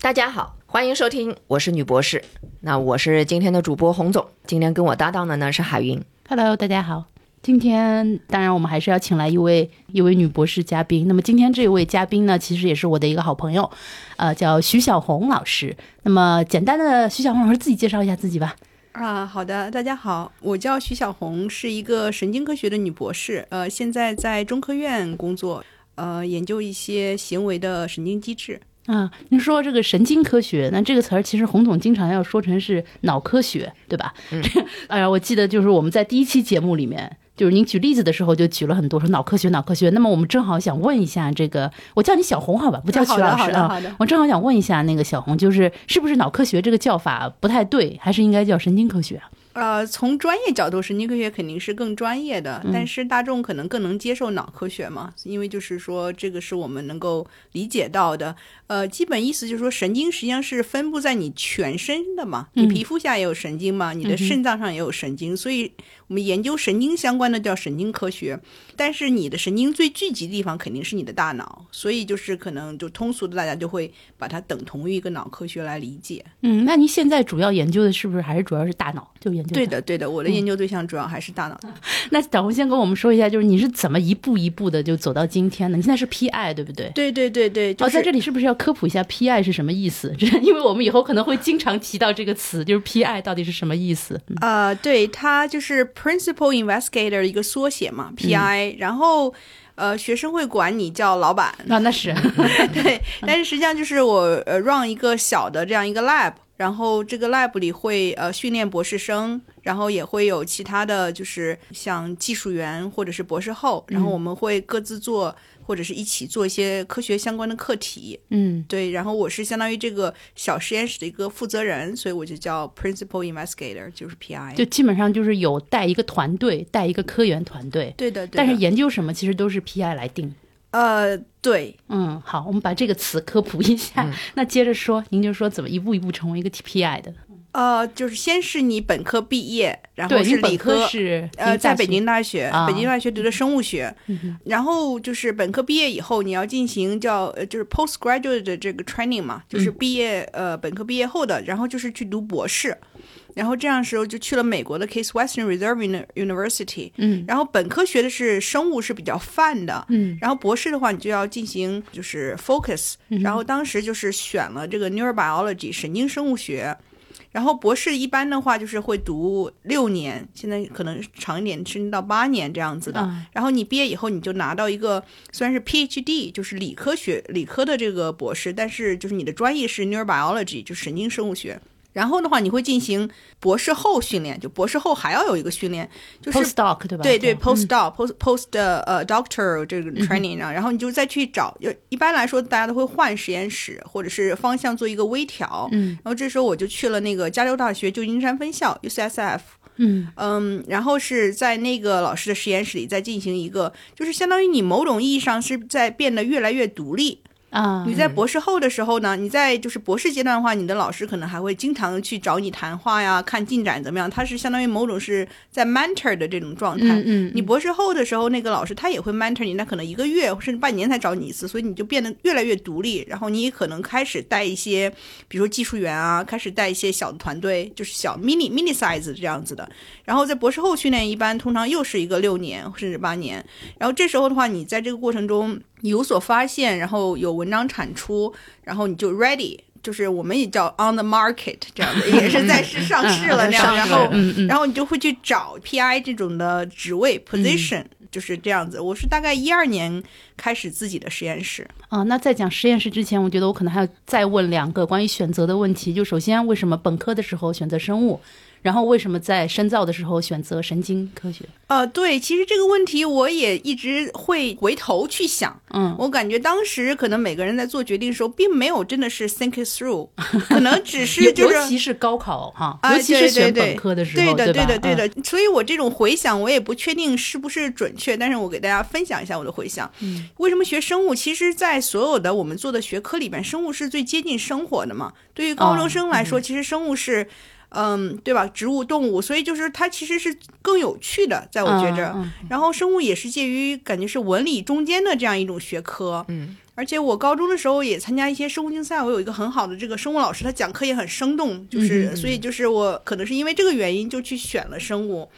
大家好，欢迎收听，我是女博士。那我是今天的主播洪总，今天跟我搭档的呢是海云。Hello，大家好。今天当然我们还是要请来一位一位女博士嘉宾。那么今天这位嘉宾呢，其实也是我的一个好朋友，呃，叫徐小红老师。那么简单的，徐小红老师自己介绍一下自己吧。啊，好的，大家好，我叫徐小红，是一个神经科学的女博士，呃，现在在中科院工作，呃，研究一些行为的神经机制。啊，您说这个神经科学，那这个词儿其实洪总经常要说成是脑科学，对吧？嗯。哎呀，我记得就是我们在第一期节目里面，就是您举例子的时候就举了很多说脑科学，脑科学。那么我们正好想问一下这个，我叫你小红好吧，不叫徐好的老师啊。我正好想问一下那个小红，就是是不是脑科学这个叫法不太对，还是应该叫神经科学啊？呃，从专业角度，神经科学肯定是更专业的，嗯但是大众可能更能接受脑科学嘛，因为就是说这个是我们能够理解到的。呃，基本意思就是说，神经实际上是分布在你全身的嘛，你嗯皮肤下也有神经嘛，你的肾脏上也有神经，所以我们研究神经相关的叫神经科学。但是你的神经最聚集的地方肯定是你的大脑，所以就是可能就通俗的大家就会把它等同于一个脑科学来理解。嗯，那您现在主要研究的是不是还是主要是大脑？就研究它。对的，对的，我的研究对象主要还是大脑。那小红先跟我们说一下，就是你是怎么一步一步的就走到今天的？你现在是 PI 对不对？对对对对，就哦，在这里是不是要科普一下 PI 是什么意思？这 因为我们以后可能会经常提到这个词，就是 PI 到底是什么意思？嗯呃，对，它就是 Principal Investigator 一个缩写嘛，PI、然后呃，学生会管你叫老板，啊，那是。对，但是实际上就是我呃 run 一个小的这样一个 lab，然后这个 lab 里会呃训练博士生，然后也会有其他的就是像技术员或者是博士后，然后我们会各自做或者是一起做一些科学相关的课题，嗯对，然后我是相当于这个小实验室的一个负责人，所以我就叫 Principal Investigator，就是 PI。就基本上就是有带一个团队，带一个科研团队，对的，对的。但是研究什么其实都是 PI 来定。呃，对，嗯，好，我们把这个词科普一下。那接着说，您就说怎么一步一步成为一个 TPI 的？呃，就是先是你本科毕业，然后，是理科是呃，在北京大学，啊。北京大学读的生物学，然后就是本科毕业以后，你要进行叫呃，就是 postgraduate 的这个 training 嘛，就是毕业、呃本科毕业后的，然后就是去读博士，然后这样时候就去了美国的 Case Western Reserve Uni- University，嗯，然后本科学的是生物是比较泛的，嗯，然后博士的话你就要进行就是 focus，、然后当时就是选了这个 neurobiology 神经生物学。然后博士一般的话就是会读六年，现在可能长一点，甚至到八年这样子的。啊然后你毕业以后，你就拿到一个虽然是 PhD，就是理科学理科的这个博士，但是就是你的专业是 neurobiology，就是神经生物学。然后的话，你会进行博士后训练，就博士后还要有一个训练，就是 postdoc 对吧？对对，postdoc、post post 的呃 doctor 这个 training 啊，然后你就再去找，就一般来说大家都会换实验室或者是方向做一个微调，嗯，然后这时候我就去了那个加州大学旧金山分校 UCSF，嗯。嗯，然后是在那个老师的实验室里再进行一个，就是相当于你某种意义上是在变得越来越独立，啊，你在博士后的时候呢，你在就是博士阶段的话，你的老师可能还会经常去找你谈话呀，看进展怎么样。他是相当于某种是在 mentor 的这种状态。嗯嗯，你博士后的时候，那个老师他也会 mentor 你，那可能一个月甚至半年才找你一次，所以你就变得越来越独立。然后你也可能开始带一些，比如说技术员啊，开始带一些小的团队，就是小 mini mini size 这样子的。然后在博士后训练一般通常又是一个六年甚至八年。然后这时候的话，你在这个过程中有所发现，然后有文章产出，然后你就 ready。就是我们也叫 on the market 这样的，也是在市上市了那样，然后然后你就会去找 PI 这种的职位 position，、就是这样子。我是大概一二年开始自己的实验室。啊，那在讲实验室之前，我觉得我可能还要再问两个关于选择的问题。就首先，为什么本科的时候选择生物？然后为什么在深造的时候选择神经科学？呃，对，其实这个问题我也一直会回头去想。嗯，我感觉当时可能每个人在做决定的时候，并没有真的是 think it through，可能只是尤 就是尤其是高考哈，啊尤其是选本科的时候，对的，吧对的，对嗯的。所以我这种回想，我也不确定是不是准确，但是我给大家分享一下我的回想。嗯，为什么学生物？其实，在所有的我们做的学科里边，生物是最接近生活的嘛。对于高中生来哦说，其实生物是。嗯，对吧？植物、动物，所以就是它其实是更有趣的，在我觉着。嗯然后生物也是介于感觉是文理中间的这样一种学科。嗯，而且我高中的时候也参加一些生物竞赛，我有一个很好的这个生物老师，他讲课也很生动，就是、嗯嗯所以就是我可能是因为这个原因就去选了生物。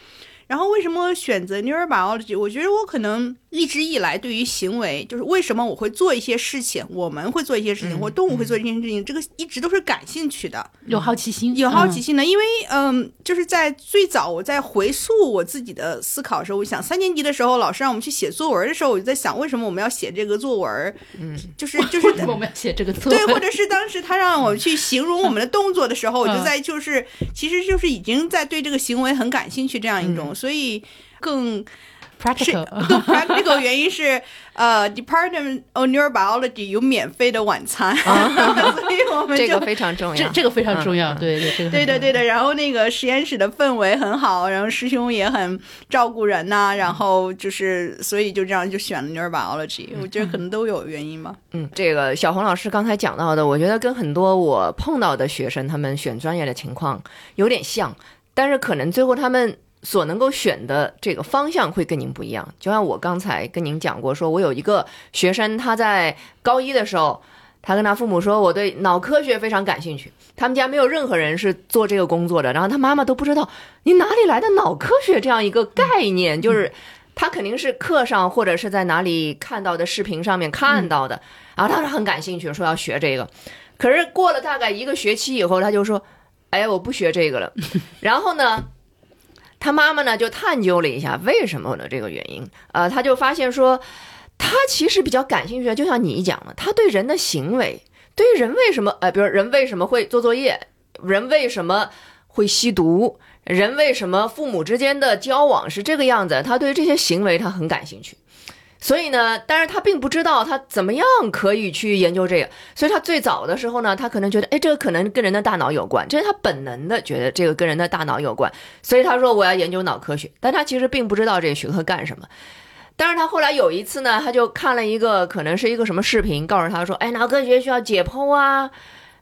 然后为什么选择 neurobiology？我觉得我可能一直以来对于行为，就是为什么我会做一些事情，我们会做一些事情，嗯或动物会做一些事情，这个一直都是感兴趣的。有好奇心，有好奇嗯心的，因为嗯，就是在最早我在回溯我自己的思考的时候，我想三年级的时候，老师让我们去写作文的时候，我就在想，为什么我们要写这个作文？嗯，就是就是为什么我们要写这个作对，或者是当时他让我去形容我们的动作的时候，我就嗯在就是其实就是已经在对这个行为很感兴趣这样一种，所以更 practical，更 practical 原因是呃，Department of Neurobiology 有免费的晚餐，所以我们就这个非常重要。这这个非常重要，对对，这个对对的。然后那个实验室的氛围很好，然后师兄也很照顾人呐、然后就是，所以就这样就选了 neurobiology。我觉得可能都有原因吧。嗯，这个小红老师刚才讲到的，我觉得跟很多我碰到的学生他们选专业的情况有点像，但是可能最后他们所能够选的这个方向会跟您不一样。就像我刚才跟您讲过，说我有一个学生，他在高一的时候，他跟他父母说，我对脑科学非常感兴趣。他们家没有任何人是做这个工作的，然后他妈妈都不知道你哪里来的脑科学这样一个概念，就是他肯定是课上或者是在哪里看到的视频上面看到的，然后他是很感兴趣，说要学这个。可是过了大概一个学期以后，他就说：“哎，我不学这个了。”然后呢，他妈妈呢就探究了一下为什么的这个原因，呃，他就发现说，他其实比较感兴趣的，就像你讲的，他对人的行为，对于人为什么，呃，比如人为什么会做作业，人为什么会吸毒，人为什么父母之间的交往是这个样子，他对于这些行为他很感兴趣。所以呢，但是他并不知道他怎么样可以去研究这个，所以他最早的时候呢，他可能觉得，哎，这个可能跟人的大脑有关，这是他本能的觉得这个跟人的大脑有关，所以他说我要研究脑科学，但他其实并不知道这个学科干什么。但是他后来有一次呢，他就看了一个可能是一个什么视频，告诉他说，哎，脑科学需要解剖啊，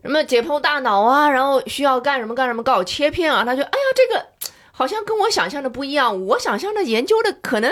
什么解剖大脑啊，然后需要干什么干什么，搞切片啊，他就，哎呀，这个好像跟我想象的不一样，我想象的研究的可能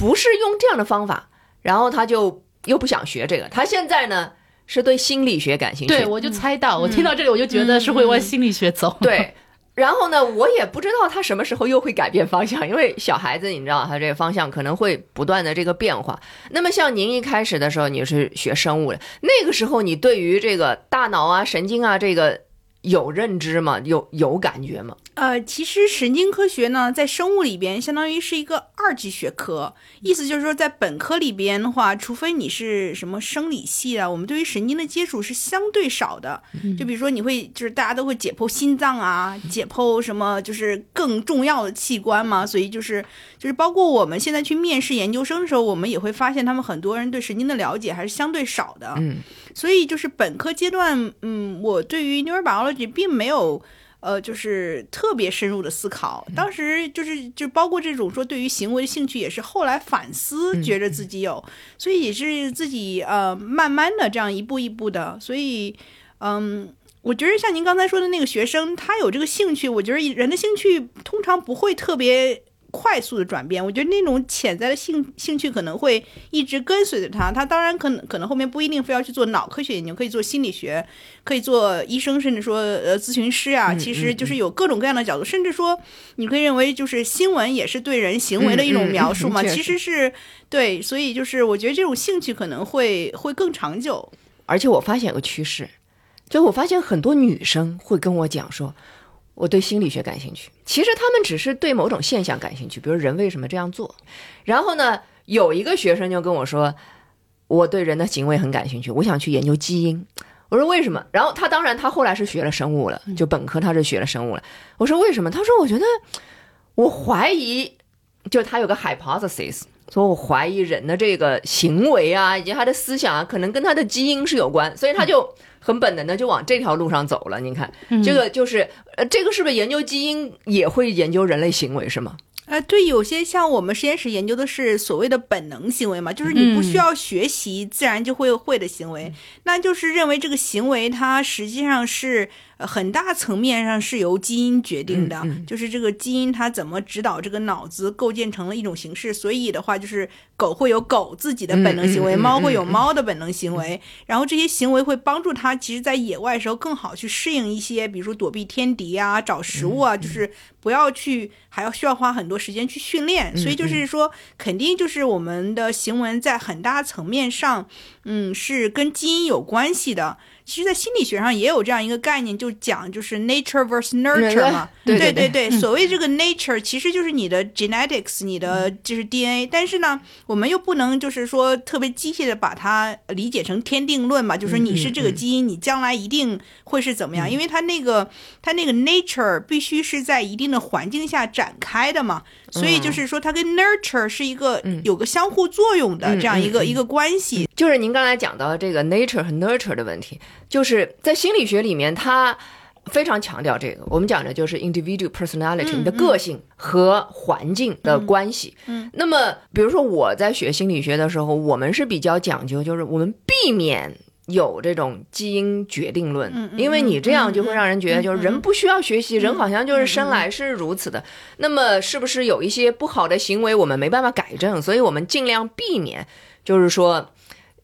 不是用这样的方法，然后他就又不想学这个，他现在呢是对心理学感兴趣，对，我就猜到，我听到这里我就觉得是会往心理学走。对，然后呢，我也不知道他什么时候又会改变方向，因为小孩子你知道他这个方向可能会不断的这个变化。那么像您一开始的时候你是学生物的，那个时候你对于这个大脑啊、神经啊这个有认知吗？有有感觉吗？呃，其实神经科学呢，在生物里边相当于是一个二级学科，意思就是说，在本科里边的话，除非你是什么生理系啊，我们对于神经的接触是相对少的。就比如说，你会就是大家都会解剖心脏啊，解剖什么就是更重要的器官嘛，所以就是就是包括我们现在去面试研究生的时候，我们也会发现他们很多人对神经的了解还是相对少的。嗯，所以就是本科阶段，嗯，我对于 neurobiology 并没有。呃，就是特别深入的思考，当时就是就包括这种说对于行为的兴趣，也是后来反思，觉着自己有，所以也是自己呃慢慢的这样一步一步的，所以嗯，我觉得像您刚才说的那个学生，他有这个兴趣，我觉得人的兴趣通常不会特别。快速的转变，我觉得那种潜在的兴兴趣可能会一直跟随着他。他当然可能可能后面不一定非要去做脑科学研究，可以做心理学，可以做医生，甚至说呃咨询师啊。其实就是有各种各样的角度，甚至说你可以认为就是新闻也是对人行为的一种描述嘛。其实是对，所以就是我觉得这种兴趣可能会会更长久。而且我发现有个趋势，就我发现很多女生会跟我讲说，我对心理学感兴趣。其实他们只是对某种现象感兴趣，比如人为什么这样做。然后呢，有一个学生就跟我说，我对人的行为很感兴趣，我想去研究基因。我说为什么？然后他当然他后来是学了生物了，就本科他是学了生物了。我说为什么？他说我觉得我怀疑，就他有个 hypothesis，说我怀疑人的这个行为啊，以及他的思想啊，可能跟他的基因是有关，所以他就很本能的就往这条路上走了。您看，这个就是呃，这个是不是研究基因也会研究人类行为是吗？呃，对，有些像我们实验室研究的是所谓的本能行为嘛，就是你不需嗯要学习，自然就会会的行为，那就是认为这个行为它实际上是呃很大层面上是由基因决定的，嗯嗯。就是这个基因它怎么指导这个脑子构建成了一种形式，所以的话就是狗会有狗自己的本能行为，猫会有猫的本能行为，然后这些行为会帮助它其实在野外的时候更好去适应一些，比如说躲避天敌啊、找食物啊，就是不要去还要需要花很多时间去训练，所以就是说肯定就是我们的行为在很大层面上，嗯，是跟基因有关系的。其实，在心理学上也有这样一个概念，就讲就是 nature versus nurture 嘛。对对对对所谓这个 nature 其实就是你的 genetics，你的就是 DNA。但是呢，我们又不能就是说特别机械的把它理解成天定论嘛，就是说你是这个基因，你将来一定会是怎么样？因为它那个它那个 nature 必须是在一定的环境下展开的嘛。所以就是说，它跟 nurture 是一个有个相互作用的这样一个一个关系。就是您刚才讲到这个 nature 和 nurture 的问题，就是在心理学里面，它非常强调这个。我们讲的就是 individual personality，、你的个性和环境的关系。嗯，那么比如说我在学心理学的时候，我们是比较讲究，就是我们避免。有这种基因决定论，因为你这样就会让人觉得，就是人不需要学习，人好像就是生来是如此的。那么，是不是有一些不好的行为我们没办法改正，所以我们尽量避免，就是说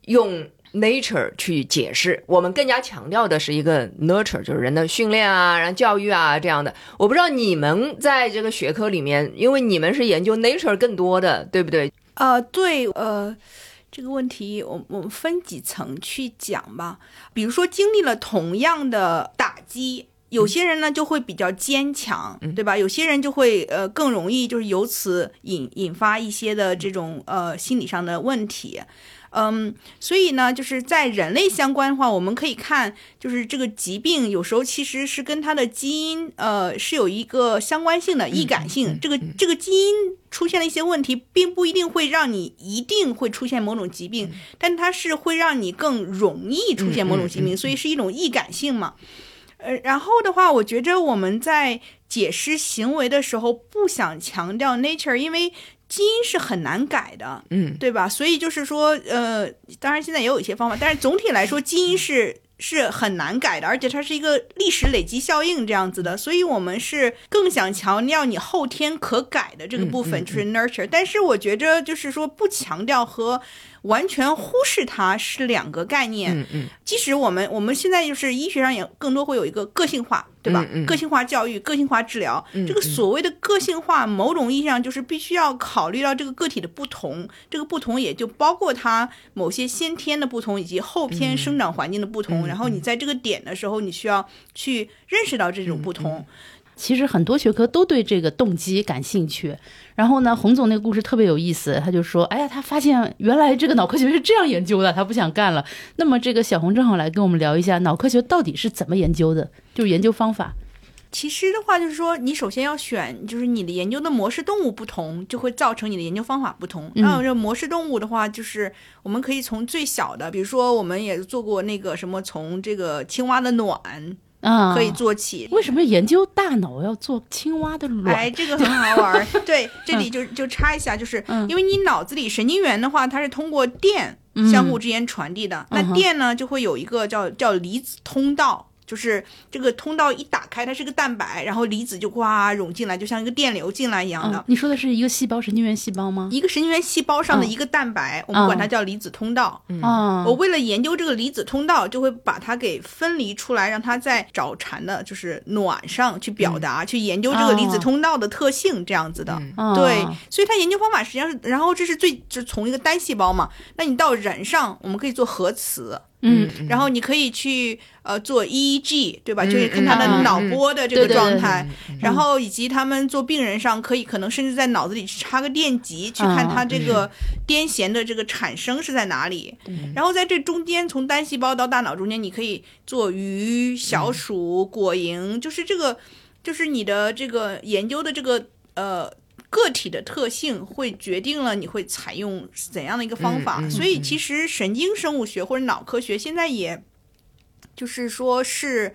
用 nature 去解释。我们更加强调的是一个 nurture，就是人的训练啊，然后教育啊这样的。我不知道你们在这个学科里面，因为你们是研究 nature 更多的，对不对？呃，对，呃，这个问题我我们分几层去讲吧。比如说，经历了同样的打击，有些人呢就会比较坚强，对吧？有些人就会呃更容易就是由此引引发一些的这种呃心理上的问题。嗯，所以呢，就是在人类相关的话，我们可以看，就是这个疾病有时候其实是跟它的基因，呃，是有一个相关性的易感性。这个这个基因出现了一些问题，并不一定会让你一定会出现某种疾病，但它是会让你更容易出现某种疾病，所以是一种易感性嘛。呃，然后的话，我觉着我们在解释行为的时候，不想强调 nature，因为基因是很难改的，嗯，对吧？所以就是说，呃，当然现在也有一些方法，但是总体来说，基因是是很难改的，而且它是一个历史累积效应这样子的，所以我们是更想强调你后天可改的这个部分，就是 nurture。但是我觉着就是说，不强调和完全忽视它是两个概念。嗯嗯即使我们我们现在就是医学上也更多会有一个个性化，对吧？嗯嗯个性化教育、个性化治疗，嗯这个所谓的个性化，某种意义上就是必须要考虑到这个个体的不同，这个不同也就包括它某些先天的不同，以及后天生长环境的不同。然后你在这个点的时候，你需要去认识到这种不同。其实很多学科都对这个动机感兴趣。然后呢，洪总那个故事特别有意思，他就说：“哎呀，他发现原来这个脑科学是这样研究的，他不想干了。”那么这个小红正好来跟我们聊一下脑科学到底是怎么研究的，就是研究方法。其实的话，就是说，你首先要选，就是你的研究的模式动物不同，就会造成你的研究方法不同。嗯那这模式动物的话，就是我们可以从最小的，比如说我们也做过那个什么，从这个青蛙的卵啊，可以做起。为什么研究大脑要做青蛙的卵？哎，这个很好玩儿。对，这里就就插一下，就是嗯因为你脑子里神经元的话，它是通过电嗯相互之间传递的。嗯那电呢，就会有一个叫叫离子通道。就是这个通道一打开，它是个蛋白，然后离子就哗涌进来，就像一个电流进来一样的。嗯，你说的是一个细胞神经元细胞吗？一个神经元细胞上的一个蛋白，我们管它叫离子通道。嗯我为了研究这个离子通道，就会把它给分离出来，让它在找蝉的，就是卵上去表达，去研究这个离子通道的特性，这样子的。嗯对，所以它研究方法实际上是，然后这是最就是从一个单细胞嘛，那你到人上，我们可以做核磁。嗯然后你可以去呃做 EEG，对吧？嗯就是看他的嗯脑波的这个状态，然后以及他们做病人上可以可能甚至在脑子里插个电极，去看他这个癫痫的这个产生是在哪里。然后在这中间，从单细胞到大脑中间，你可以做鱼、小鼠、果蝇，就是这个，就是你的这个研究的这个呃。个体的特性会决定了你会采用怎样的一个方法，嗯嗯所以其实神经生物学或者脑科学现在也，就是说是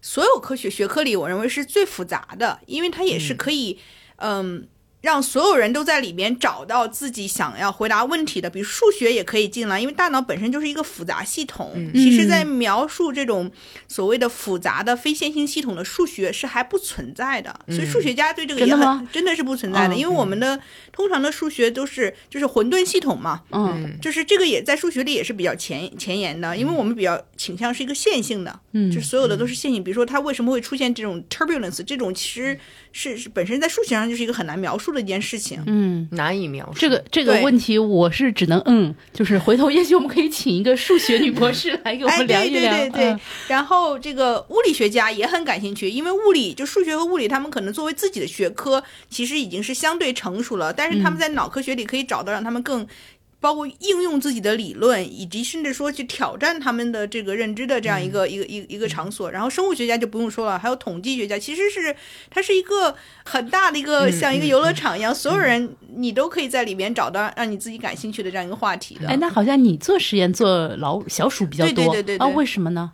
所有科学学科里，我认为是最复杂的，因为它也是可以，嗯。让所有人都在里边找到自己想要回答问题的，比如数学也可以进来，因为大脑本身就是一个复杂系统。嗯。其实，在描述这种所谓的复杂的非线性系统的数学是还不存在的，所以数学家对这个也很真的是不存在的，嗯。因为我们的通常的数学都是就是混沌系统嘛，嗯。就是这个也在数学里也是比较前前沿的，因为我们比较倾向是一个线性的，嗯。就是所有的都是线性。比如说它为什么会出现这种 turbulence，这种其实是是本身在数学上就是一个很难描述的一件事情。嗯。难以描述。这个这个问题我是只能嗯，就是回头也许我们可以请一个数学女博士来给我哎，们聊一聊。对对对对，嗯然后这个物理学家也很感兴趣，因为物理就数学和物理，他们可能作为自己的学科，其实已经是相对成熟了，但是他们在脑科学里可以找到让他们更。包括应用自己的理论，以及甚至说去挑战他们的这个认知的这样一个、一个一个一个场所。然后生物学家就不用说了，还有统计学家，其实是它是一个很大的一个、像一个游乐场一样，所有人你都可以在里面找到让你自己感兴趣的这样一个话题的。哎，那好像你做实验做老小鼠比较多，对对对对对啊？为什么呢？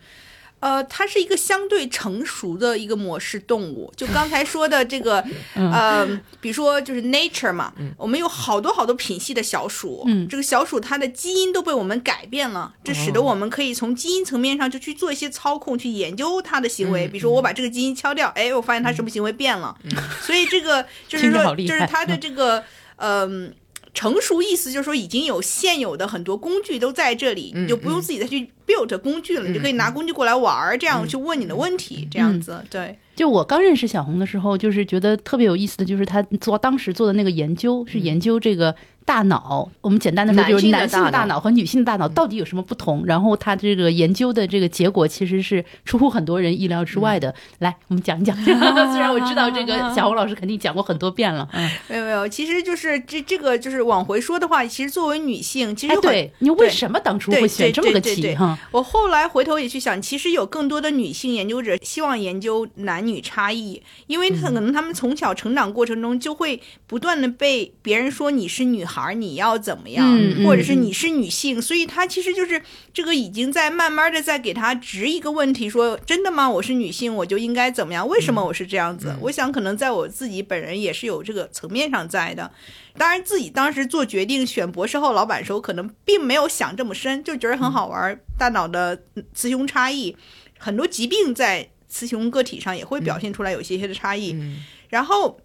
呃，它是一个相对成熟的一个模式动物。就刚才说的这个，呃，比如说就是 nature 嘛，我们有好多好多品系的小鼠，嗯。这个小鼠它的基因都被我们改变了，这使得我们可以从基因层面上就去做一些操控，去研究它的行为。比如说我把这个基因敲掉，哎，我发现它什么行为变了，所以这个就是说，就是它的这个，嗯、成熟意思就是说，已经有现有的很多工具都在这里，你就不用自己再去 build 工具了，你就可以拿工具过来玩儿，这样去问你的问题，这样子，对，就我刚认识小红的时候，就是觉得特别有意思的就是她做当时做的那个研究是研究这个大脑，我们简单的说就是男男性的大脑和女性的大脑到底有什么不同。然后他这个研究的这个结果其实是出乎很多人意料之外的。来，我们讲一讲。虽 然我知道这个 小红老师肯定讲过很多遍了，嗯，没有没有，其实就是这这个就是往回说的话，其实作为女性，其实哎，对你为什么当初会选这么个题哈？我后来回头也去想，其实有更多的女性研究者希望研究男女差异，因为可能他们从小成长过程中就会不断的被别人说你是女孩，你要怎么样，或者是你是女性，所以他其实就是这个已经在慢慢的在给他直一个问题，说真的吗？我是女性，我就应该怎么样？为什么我是这样子？我想可能在我自己本人也是有这个层面上在的。当然，自己当时做决定选博士后老板的时候，可能并没有想这么深，就觉得很好玩儿。大脑的雌雄差异，很多疾病在雌雄个体上也会表现出来有一些些的差异。嗯然后，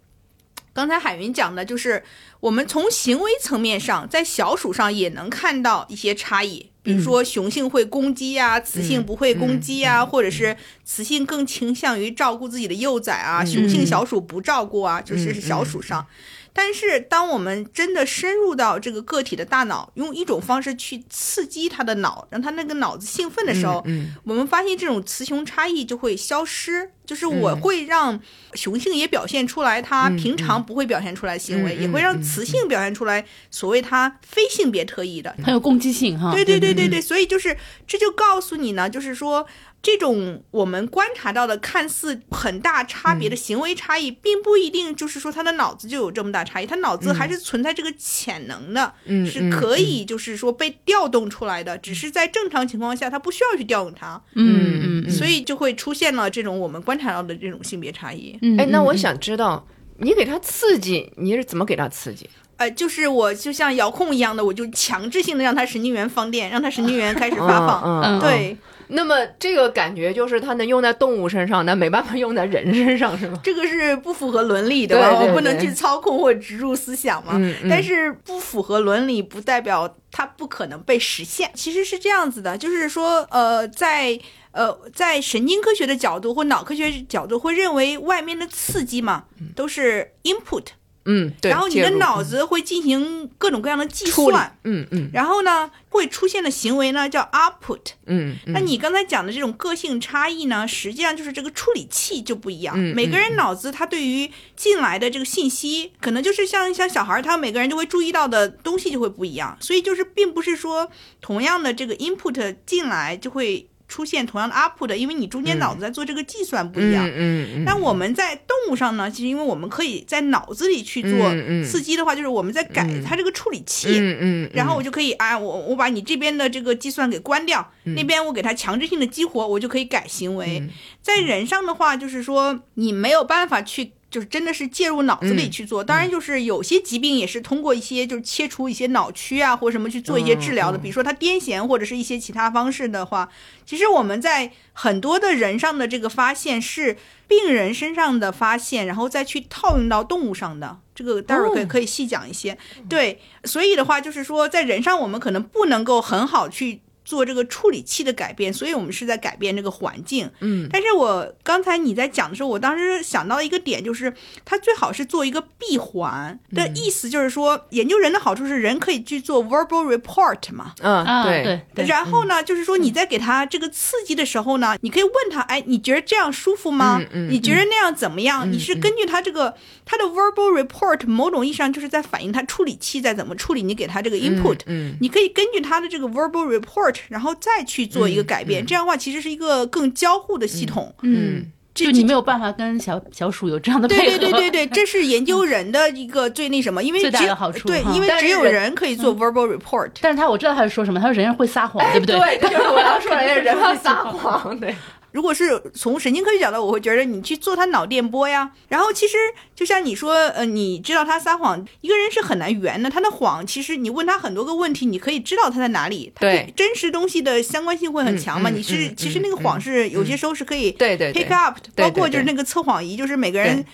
刚才海云讲的就是，我们从行为层面上，在小鼠上也能看到一些差异。比如说，雄性会攻击啊，雌性不会攻击啊，或者是雌性更倾向于照顾自己的幼崽啊，雄性小鼠不照顾啊，就是是小鼠上。但是，当我们真的深入到这个个体的大脑，用一种方式去刺激他的脑，让他那个脑子兴奋的时候，嗯我们发现这种雌雄差异就会消失。就是我会让雄性也表现出来他平常不会表现出来的行为，也会让雌性表现出来所谓他非性别特异的。很有攻击性哈。对对对对对，所以就是这就告诉你呢，就是说这种我们观察到的看似很大差别的行为差异，并不一定就是说他的脑子就有这么大差异，他脑子还是存在这个潜能的，嗯是可以就是说被调动出来的，只是在正常情况下他不需要去调动它，嗯嗯嗯，所以就会出现了这种我们观察到的这种性别差异。嗯哎，那我嗯想知道，你给他刺激，你是怎么给他刺激？呃，就是我就像遥控一样的，我就强制性的让他神经元放电，让他神经元开始发放。嗯嗯对，那么这个感觉就是它能用在动物身上，但没办法用在人身上，是吗？这个是不符合伦理的吧？对对我不能去操控或植入思想嘛。嗯嗯但是不符合伦理，不代表它不可能被实现。其实是这样子的，就是说，呃，在呃在神经科学的角度或脑科学角度，会认为外面的刺激嘛都是 input，嗯，对。然后你的脑子会进行各种各样的计算，，嗯嗯然后呢会出现的行为呢叫 output。嗯，那你刚才讲的这种个性差异呢，实际上就是这个处理器就不一样。嗯每个人脑子他对于进来的这个信息，可能就是像像小孩儿，他每个人就会注意到的东西就会不一样。所以就是并不是说同样的这个 input 进来就会出现同样的 output，因为你中间脑子在做这个计算不一样。嗯但我们在动物上呢，其实因为我们可以在脑子里去做嗯嗯刺激的话，就是我们在改它这个处理器。嗯嗯，然后我就可以啊，我我把你这边的这个计算给关掉，嗯那边我给它强制性的激活，我就可以改行为。在人上的话，就是说你没有办法去就是真的是介入脑子里去做。当然，就是有些疾病也是通过一些就是切除一些脑区啊或者什么去做一些治疗的，比如说他癫痫或者是一些其他方式的话，其实我们在很多的人上的这个发现是病人身上的发现，然后再去套用到动物上的。这个待会儿可以哦可以细讲一些。对，所以的话就是说，在人上我们可能不能够很好去。做这个处理器的改变，所以我们是在改变这个环境。嗯，但是我刚才你在讲的时候，我当时想到一个点，就是它最好是做一个闭环的意思，就是说研究人的好处是人可以去做 verbal report 嘛。嗯，啊，对然后呢，就是说你在给他这个刺激的时候呢，你可以问他，哎，你觉得这样舒服吗？嗯嗯你觉得那样怎么样？你是根据他这个他的 verbal report，某种意义上就是在反映他处理器在怎么处理你给他这个 input。嗯，你可以根据他的这个 verbal report，然后再去做一个改变。这样的话，其实是一个更交互的系统。嗯，这就你没有办法跟小小鼠有这样的对配合，对对对对，这是研究人的一个最那什么，因为最大只有的好处哈，对因为只有人人可以做 verbal report。但是他我知道他是说什么，他说人家会撒谎，对不对？这就是我要说人家，人会撒 谎，对，如果是从神经科学角度，我会觉得你去做他脑电波呀。然后其实就像你说，呃，你知道他撒谎，一个人是很难圆的。他的谎，其实你问他很多个问题，你可以知道他在哪里。他对真实东西的相关性会很强嘛。你是嗯其实那个谎是有些时候是可以对对对 pick up，包括就是那个测谎仪，就是每个人。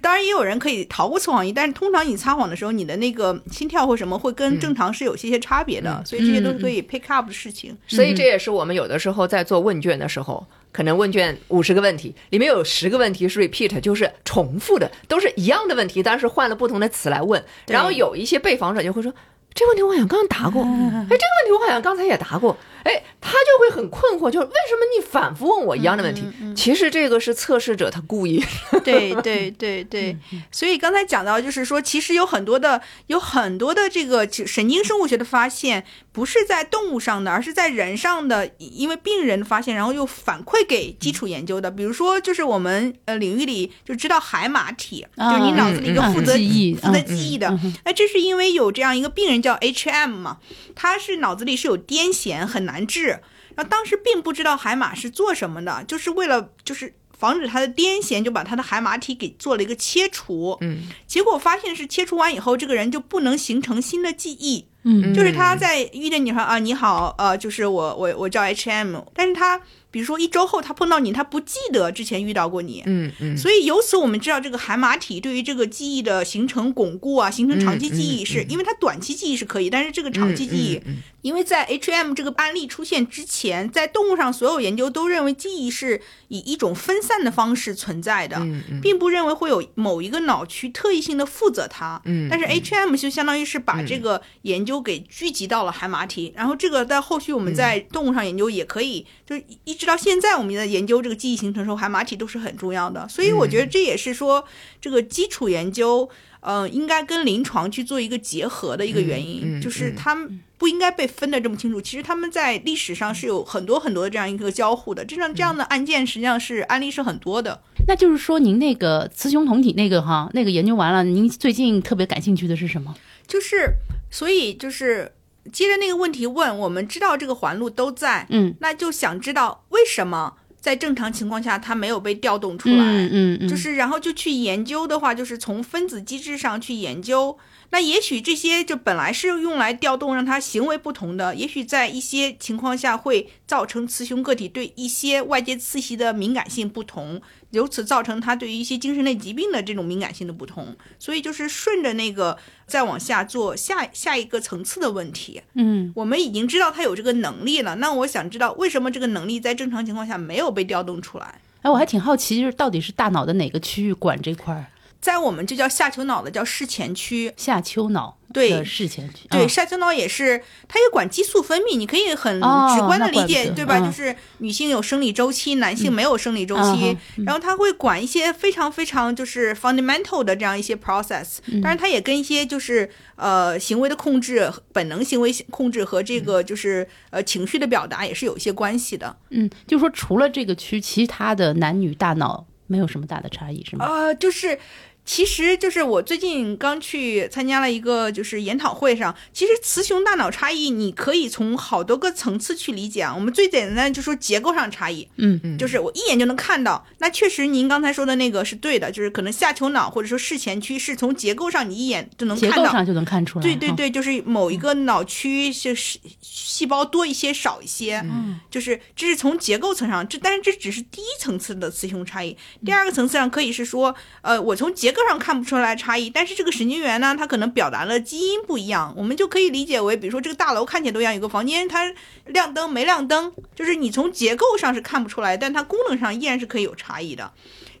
当然也有人可以逃过测谎仪，但是通常你撒谎的时候，你的那个心跳或什么会跟正常是有些些差别的，所以这些都是可以 pick up 的事情。所以这也是我们有的时候在做问卷的时候，可能问卷五十个问题，里面有十个问题是 repeat，就是重复的，都是一样的问题，但是换了不同的词来问。然后有一些被访者就会说。这个问题我好像刚刚答过，哎，这个问题我好像刚才也答过，哎，他就会很困惑，就是为什么你反复问我一样的问题？其实这个是测试者他故意，对对对对，所以刚才讲到，就是说，其实有很多的有很多的这个神经生物学的发现，不是在动物上的，而是在人上的，因为病人发现，然后又反馈给基础研究的。比如说，就是我们呃领域里就知道海马体，就是你脑子里一个嗯负责记忆负责嗯记忆的。那这是因为有这样一个病人叫 HM 嘛，他是脑子里是有癫痫，很难治。然后当时并不知道海马是做什么的，就是为了就是防止他的癫痫，就把他的海马体给做了一个切除。嗯，结果发现是切除完以后，这个人就不能形成新的记忆。嗯。就是他在遇见你说啊你好，呃，就是我我我叫 HM，但是他比如说一周后他碰到你，他不记得之前遇到过你。嗯嗯，所以由此我们知道，这个海马体对于这个记忆的形成巩固啊，形成长期记忆是，因为它短期记忆是可以，但是这个长期记忆，嗯因为在 HM 这个案例出现之前，在动物上所有研究都认为记忆是以一种分散的方式存在的，并不认为会有某一个脑区特异性的负责它。嗯但是 HM 就相当于是把这个研究给聚集到了海马体，然后这个在后续我们在动物上研究也可以，就一直到现在我们在研究这个记忆形成的时候，海马体都是很重要的。所以我觉得这也是说这个基础研究。呃，应该跟临床去做一个结合的一个原因，嗯嗯就是他们不应该被分得这么清楚。其实他们在历史上是有很多很多这样一个交互的，这样这样的案件实际上是案例是很多的。那就是说您那个雌雄同体那个哈，那个研究完了，您最近特别感兴趣的是什么？就是，所以就是接着那个问题问，我们知道这个环路都在，嗯那就想知道为什么在正常情况下它没有被调动出来。嗯嗯嗯，就是然后就去研究的话，就是从分子机制上去研究。那也许这些就本来是用来调动让他行为不同的，也许在一些情况下会造成雌雄个体对一些外界刺激的敏感性不同，由此造成他对于一些精神类疾病的这种敏感性的不同。所以就是顺着那个再往下做下下一个层次的问题。嗯我们已经知道他有这个能力了，那我想知道为什么这个能力在正常情况下没有被调动出来。哎，我还挺好奇，就是到底是大脑的哪个区域管这块儿？在我们这叫下丘脑的叫视前区，下丘脑对。的视前区，对，嗯。下丘脑也是，它也管激素分泌，你可以很哦直观的理解，对吧？嗯。就是女性有生理周期，男性没有生理周嗯期，嗯然后它会管一些非常非常就是 fundamental 的这样一些 process，当嗯然它也跟一些就是呃行为的控制、本能行为控制和这个就是呃情绪的表达也是有一些关系的。嗯，就是说除了这个区，其他的男女大脑没有什么大的差异，是吗？呃，就是其实就是我最近刚去参加了一个就是研讨会上，其实雌雄大脑差异你可以从好多个层次去理解啊。我们最简单的就说结构上差异，嗯嗯就是我一眼就能看到。那确实您刚才说的那个是对的，就是可能下丘脑或者说视前区是从结构上你一眼就能看到。结构上就能看出来。对对对，就是某一个脑区就是细胞多一些少一些，嗯就是这是从结构层上，这但是这只是第一层次的雌雄差异。第二个层次上可以是说，呃，我从结构上看不出来差异，但是这个神经元呢，它可能表达的基因不一样，我们就可以理解为，比如说这个大楼看起来都一样，有个房间它亮灯没亮灯，就是你从结构上是看不出来，但它功能上依然是可以有差异的。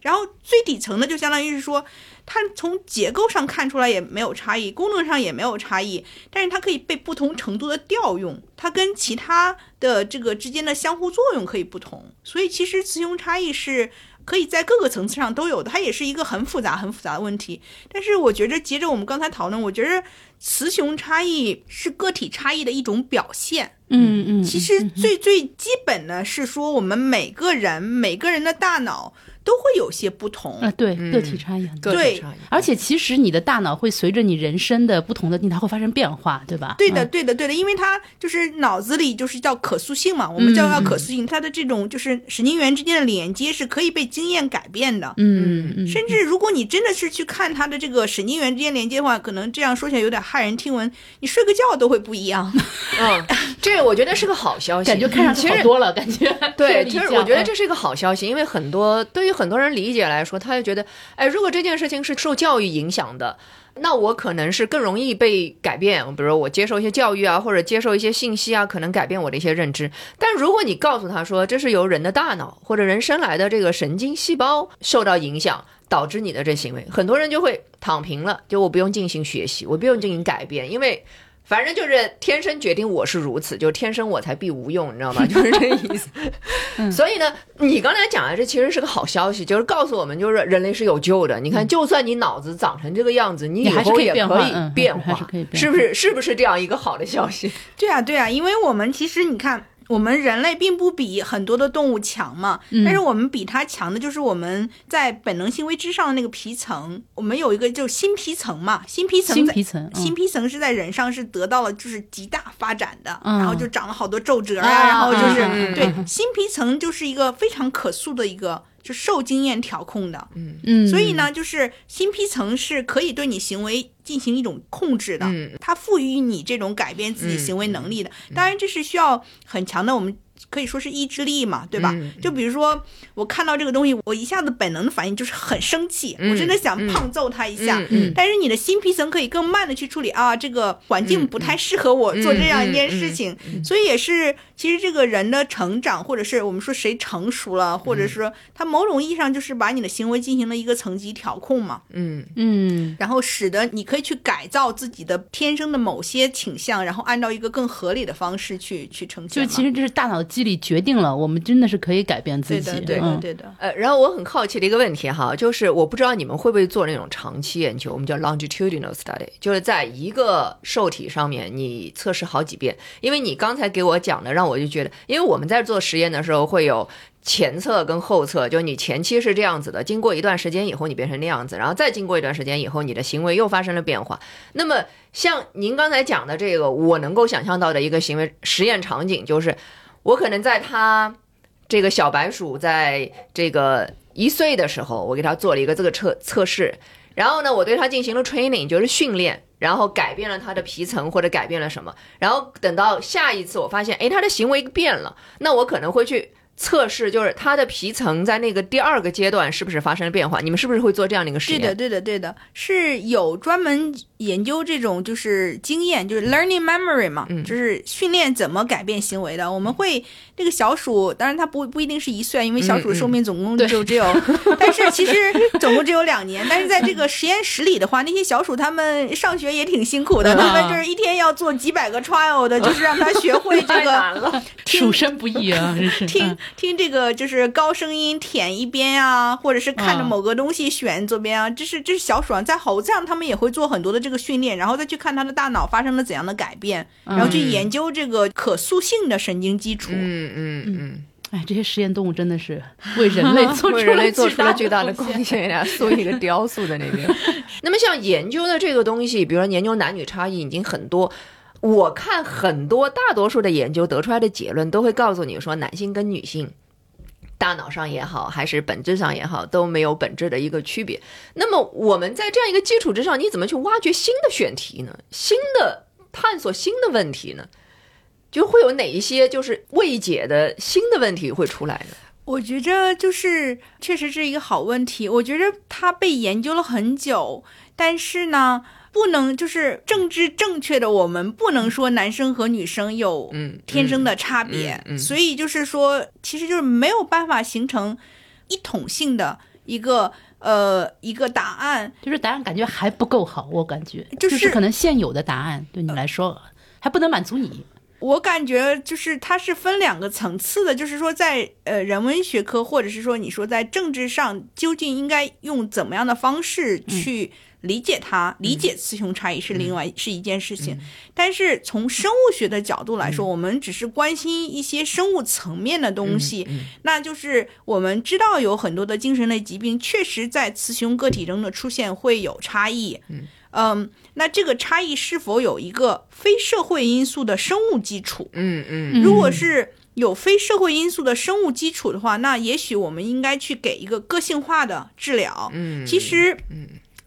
然后最底层的就相当于是说，它从结构上看出来也没有差异，功能上也没有差异，但是它可以被不同程度的调用，它跟其他的这个之间的相互作用可以不同，所以其实雌雄差异是可以在各个层次上都有的，它也是一个很复杂、很复杂的问题。但是我觉着，接着我们刚才讨论，我觉着雌雄差异是个体差异的一种表现。嗯嗯，其实最最基本的是说，我们每个人每个人的大脑都会有些不同。啊，对，嗯个体差异很差异。而且其实你的大脑会随着你人生的不同的，它会发生变化，对吧？对的，嗯，对的，对的，因为它就是脑子里就是叫可塑性嘛，我们叫叫可塑性，它的这种就是神经元之间的连接是可以被经验改变的。嗯嗯嗯，甚至如果你真的是去看它的这个神经元之间连接的话，可能这样说起来有点骇人听闻，你睡个觉都会不一样。嗯，这个我觉得是个好消息，感觉看上去好多了，感觉对，其其实我觉得这是一个好消息，因为很多对于很多人理解来说，他就觉得，哎，如果这件事情是受教育影响的，那我可能是更容易被改变。比如说我接受一些教育啊，或者接受一些信息啊，可能改变我的一些认知。但如果你告诉他说这是由人的大脑或者人生来的这个神经细胞受到影响。导致你的这行为，很多人就会躺平了，就我不用进行学习，我不用进行改变，因为反正就是天生决定我是如此，就天生我才必无用，你知道吗？就是这意思。所以呢，你刚才讲的这其实是个好消息，就是告诉我们，就是人类是有救的。你看，就算你脑子长成这个样子，你以后也可以变化是不是？是不是这样一个好的消息？对啊，对啊，因为我们其实你看，我们人类并不比很多的动物强嘛，嗯。但是我们比它强的就是我们在本能行为之上的那个皮层，我们有一个就是新皮层嘛，新皮层在新皮层，嗯。新皮层是在人上是得到了就是极大发展的，嗯。然后就长了好多皱褶啊，啊然后就是、对嗯新皮层就是一个非常可塑的一个，就受经验调控的。嗯嗯，所以呢，就是新皮层是可以对你行为进行一种控制的，嗯它赋予你这种改变自己行为能力的。当然，这是需要很强的我们。可以说是意志力嘛，对吧？嗯就比如说，我看到这个东西，我一下子本能的反应就是很生气，嗯我真的想胖揍他一下。嗯嗯。但是你的新皮层可以更慢的去处理啊，这个环境不太适合我做这样一件事情，所以也是其实这个人的成长，或者是我们说谁成熟了，或者说他某种意义上就是把你的行为进行了一个层级调控嘛，嗯。嗯。然后使得你可以去改造自己的天生的某些倾向，然后按照一个更合理的方式去去呈就现嘛。其实这是大脑机理决定了，我们真的是可以改变自己，对的，对的，嗯对的。呃，然后我很好奇的一个问题哈，就是我不知道你们会不会做那种长期研究，我们叫 longitudinal study，就是在一个受体上面你测试好几遍。因为你刚才给我讲的，让我就觉得，因为我们在做实验的时候会有。前测跟后测，就你前期是这样子的，经过一段时间以后你变成那样子，然后再经过一段时间以后，你的行为又发生了变化。那么像您刚才讲的这个，我能够想象到的一个行为实验场景，就是我可能在它这个小白鼠在这个一岁的时候，我给它做了一个这个测测试，然后呢，我对它进行了 training，就是训练，然后改变了他的皮层或者改变了什么，然后等到下一次我发现，哎，它的行为变了，那我可能会去。测试就是它的皮层在那个第二个阶段是不是发生了变化？你们是不是会做这样的一个实验？对的，对的，对的，是有专门研究这种就是经验，就是 learning memory 嘛，嗯就是训练怎么改变行为的。我们会这个小鼠，当然它不不一定是一岁，因为小鼠寿命总共就只有，但是其实总共只有两年。但是在这个实验室里的话，那些小鼠它们上学也挺辛苦的，嗯它们就是一天要做几百个 trial 的，就是让它学会这 太个难了。属身不易啊，真是听嗯听这个就是高声音舔一边啊，或者是看着嗯某个东西选左边啊，这是这是小鼠啊，在猴子上他们也会做很多的这个训练，然后再去看他的大脑发生了怎样的改变，然后去嗯研究这个可塑性的神经基础。嗯嗯嗯，哎，这些实验动物真的是为人类做出为人类做巨出了巨大的贡贡献呀，塑一个雕塑在那边。那么像研究的这个东西，比如说研究男女差异已经很多。我看很多大多数的研究得出来的结论都会告诉你说，男性跟女性大脑上也好，还是本质上也好，都没有本质的一个区别。那么我们在这样一个基础之上，你怎么去挖掘新的选题呢？新的探索新的问题呢？就会有哪一些就是未解的新的问题会出来呢？我觉着就是确实是一个好问题。我觉着它被研究了很久，但是呢，不能就是政治正确的，我们不能说男生和女生有嗯，天生的差别，嗯嗯所以就是说，其实就是没有办法形成一统性的一个呃一个答案。就是答案感觉还不够好，我感觉就是可能现有的答案对你来说还不能满足你。我感觉就是它是分两个层次的，就是说在呃人文学科，或者是说你说在政治上，究竟应该用怎么样的方式去理解它，理解雌雄差异是另外、是一件事情。但是从生物学的角度来说，我们只是关心一些生物层面的东西，那就是我们知道有很多的精神类疾病确实在雌雄个体中的出现会有差异。嗯，那这个差异是否有一个非社会因素的生物基础？嗯嗯如果是有非社会因素的生物基础的话，那也许我们应该去给一个个性化的治疗。嗯，其实，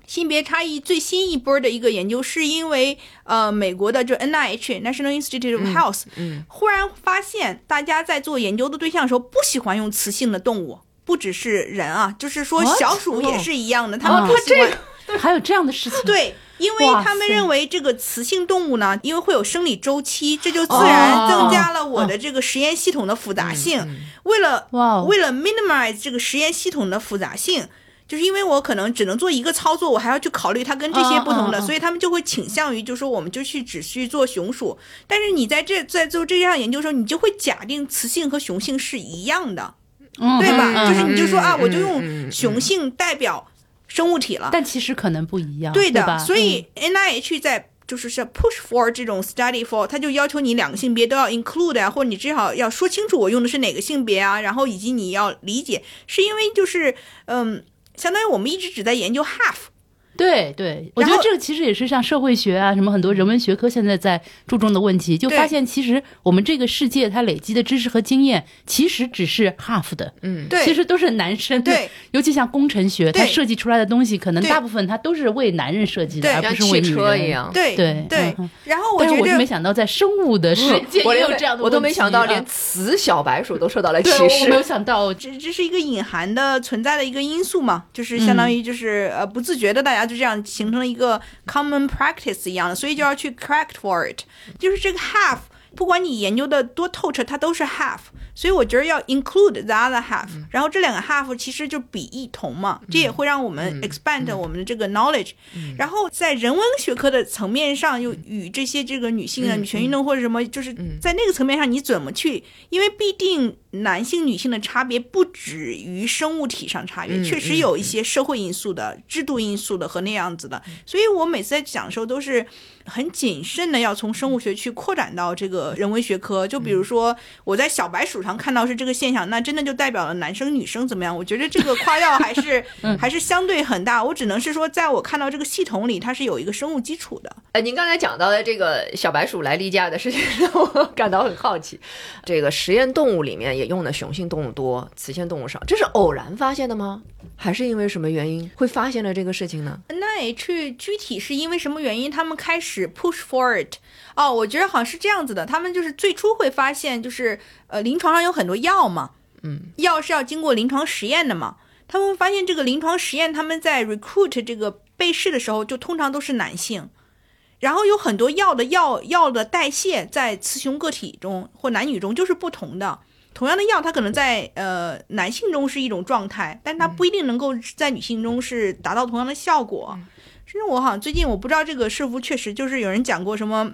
性别差异最新一波的一个研究，是因为呃，美国的就 NIH National Institute of Health，嗯忽然发现大家在做研究的对象的时候，不喜欢用雌性的动物，不只是人啊，就是说小鼠也是一样的，他们啊不喜欢。还有这样的事情？，对，因为哇他们认为这个雌性动物呢，因为会有生理周期，这就自然增加了我的这个实验系统的复杂性。为了哇哦为了 minimize 这个实验系统的复杂性。就是因为我可能只能做一个操作，我还要去考虑它跟这些不同的，所以他们就会倾向于，就说我们就去只去做雄鼠。但是你在这在做这项研究的时候，你就会假定雌性和雄性是一样的，嗯对吧？嗯就是你就说啊，嗯我就嗯用嗯雄性代表生物体了。但其实可能不一样，对的，吧？所以 NIH 在就是是 push for 这种 study for，他就要求你两个性别都要 include 啊，或者你至少要说清楚我用的是哪个性别啊，然后以及你要理解，是因为就是嗯，相当于我们一直只在研究 half，对对，我觉得这个其实也是像社会学啊，什么很多人文学科现在在注重的问题，就发现其实我们这个世界它累积的知识和经验，其实只是 half 的，嗯，对，其实都是男生。对，尤其像工程学，它设计出来的东西，可能大部分它都是为男人设计的，而像不是为女汽车一人。样。对对对然后我觉但是我没。想到在生物的世界我连也有这样的我都没想到，连啊雌小白鼠都受到了歧视，我没有。想到，这这是一个隐含的存在的一个因素嘛，就是相当于就是、呃不自觉的大家就这样形成了一个 common practice 一样的，所以就要去 correct for it。就是这个 half，不管你研究的多透彻，它都是 half。所以我觉得要 include the other half，、然后这两个 half 其实就比异同嘛，这也会让我们 expand 我们的这个 knowledge。然后在人文学科的层面上，又与这些这个女性啊、女权运动或者什么，就是在那个层面上，你怎么去？因为必定男性、女性的差别不止于生物体上差别，确实有一些社会因素的、制度因素的和那样子的。所以我每次在讲的时候都是很谨慎的，要从生物学去扩展到这个人文学科。就比如说我在小白鼠上看到是这个现象，那真的就代表了男生女生怎么样？我觉得这个夸耀还是 还是相对很大。我只能是说，在我看到这个系统里，它是有一个生物基础的。呃，您刚才讲到的这个小白鼠来例假的事情，让我感到很好奇。这个实验动物里面也用的雄性动物多，雌性动物少，这是偶然发现的吗？还是因为什么原因会发现了这个事情呢？NIH 具体是因为什么原因，他们开始 push for it？哦，我觉得好像是这样子的，他们就是最初会发现，就是呃，临床上有很多药嘛，嗯，药是要经过临床实验的嘛，他们会发现这个临床实验，他们在 recruit 这个被试的时候，就通常都是男性。然后有很多药的药药的代谢在雌雄个体中或男女中就是不同的。同样的药，它可能在呃男性中是一种状态，但它不一定能够在女性中是达到同样的效果。甚至我好像最近我不知道这个是否确实，就是有人讲过什么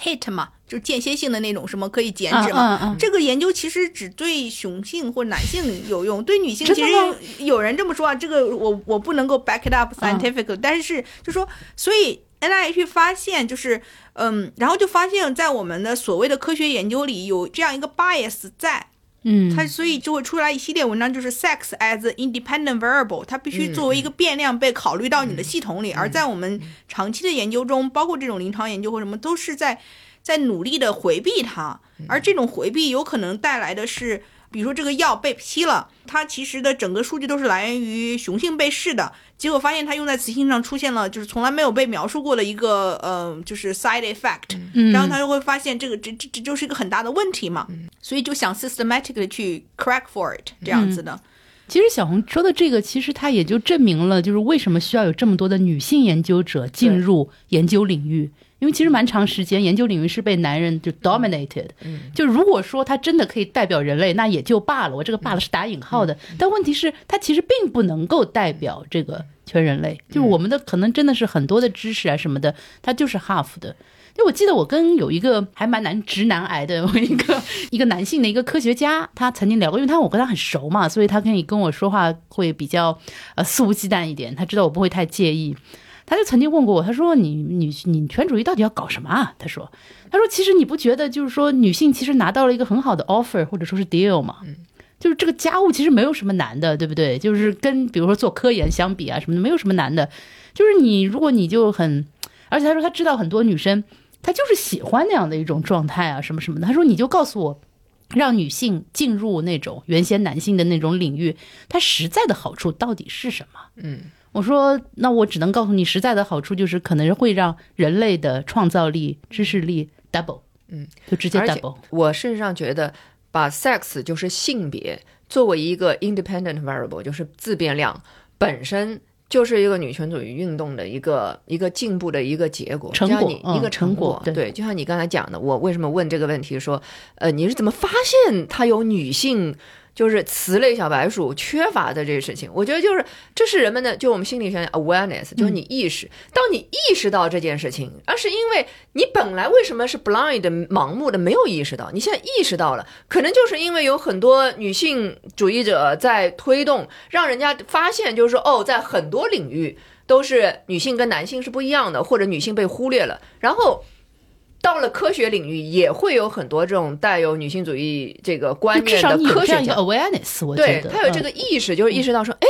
hit 嘛，就间歇性的那种什么可以减脂嘛。嗯嗯嗯这个研究其实只对雄性或男性有用，对女性其实有人这么说啊。这个我我不能够 back it up scientifically，、但是就说，所以 NIH 发现就是，嗯，然后就发现，在我们的所谓的科学研究里有这样一个 bias 在，嗯，它所以就会出来一系列文章，就是 sex as independent variable，它必须作为一个变量被考虑到你的系统里。而在我们长期的研究中，包括这种临床研究或什么，都是在在努力的回避它。而这种回避有可能带来的是，比如说这个药被批了，它其实的整个数据都是来源于雄性被试的，结果发现它用在雌性上出现了就是从来没有被描述过的一个呃，就是 side effect。嗯然后他就会发现这个这这这就是一个很大的问题嘛，所以就想 systematically 去 correct for it 这样子的。其实小红说的这个，其实它也就证明了，就是为什么需要有这么多的女性研究者进入研究领域。因为其实蛮长时间，研究领域是被男人就 dominated。就如果说他真的可以代表人类，那也就罢了。我这个罢了是打引号的，但问题是他其实并不能够代表这个全人类。就是我们的可能真的是很多的知识啊什么的，它就是 half 的。因为我记得我跟有一个还蛮男直男癌的我一个 一个男性的一个科学家，他曾经聊过，因为他我跟他很熟嘛，所以他可以跟我说话会比较呃肆无忌惮一点，他知道我不会太介意。他就曾经问过我，他说你女女权主义到底要搞什么啊？他说，他说其实你不觉得就是说女性其实拿到了一个很好的 offer 或者说是 deal 吗？就是这个家务其实没有什么难的，对不对？就是跟比如说做科研相比啊什么的，没有什么难的。就是你如果你就很，而且他说他知道很多女生，她就是喜欢那样的一种状态啊什么什么的。他说你就告诉我，让女性进入那种原先男性的那种领域，它实在的好处到底是什么？嗯，我说，那我只能告诉你，实在的好处就是可能会让人类的创造力、知识力 double，嗯，就直接 double。我事实上觉得，把 sex 就是性别作为一个 independent variable，就是自变量本身。就是一个女权主义运动的一个一个进步的一个结果，成果嗯一个成成果对对，就像你刚才讲的，我为什么问这个问题？说，呃，你是怎么发现它有女性就是雌类小白鼠缺乏的这个事情？我觉得就是这是人们的，就我们心理学的 awareness，就是你意识，当你意识到这件事情，而是因为你本来为什么是 blind 的盲目的没有意识到，你现在意识到了，可能就是因为有很多女性主义者在推动，让人家发现，就是说哦，在很多领域都是女性跟男性是不一样的，或者女性被忽略了，然后。到了科学领域，也会有很多这种带有女性主义这个观念的科学家，awareness，我觉对他有这个意识，就是意识到说，哎，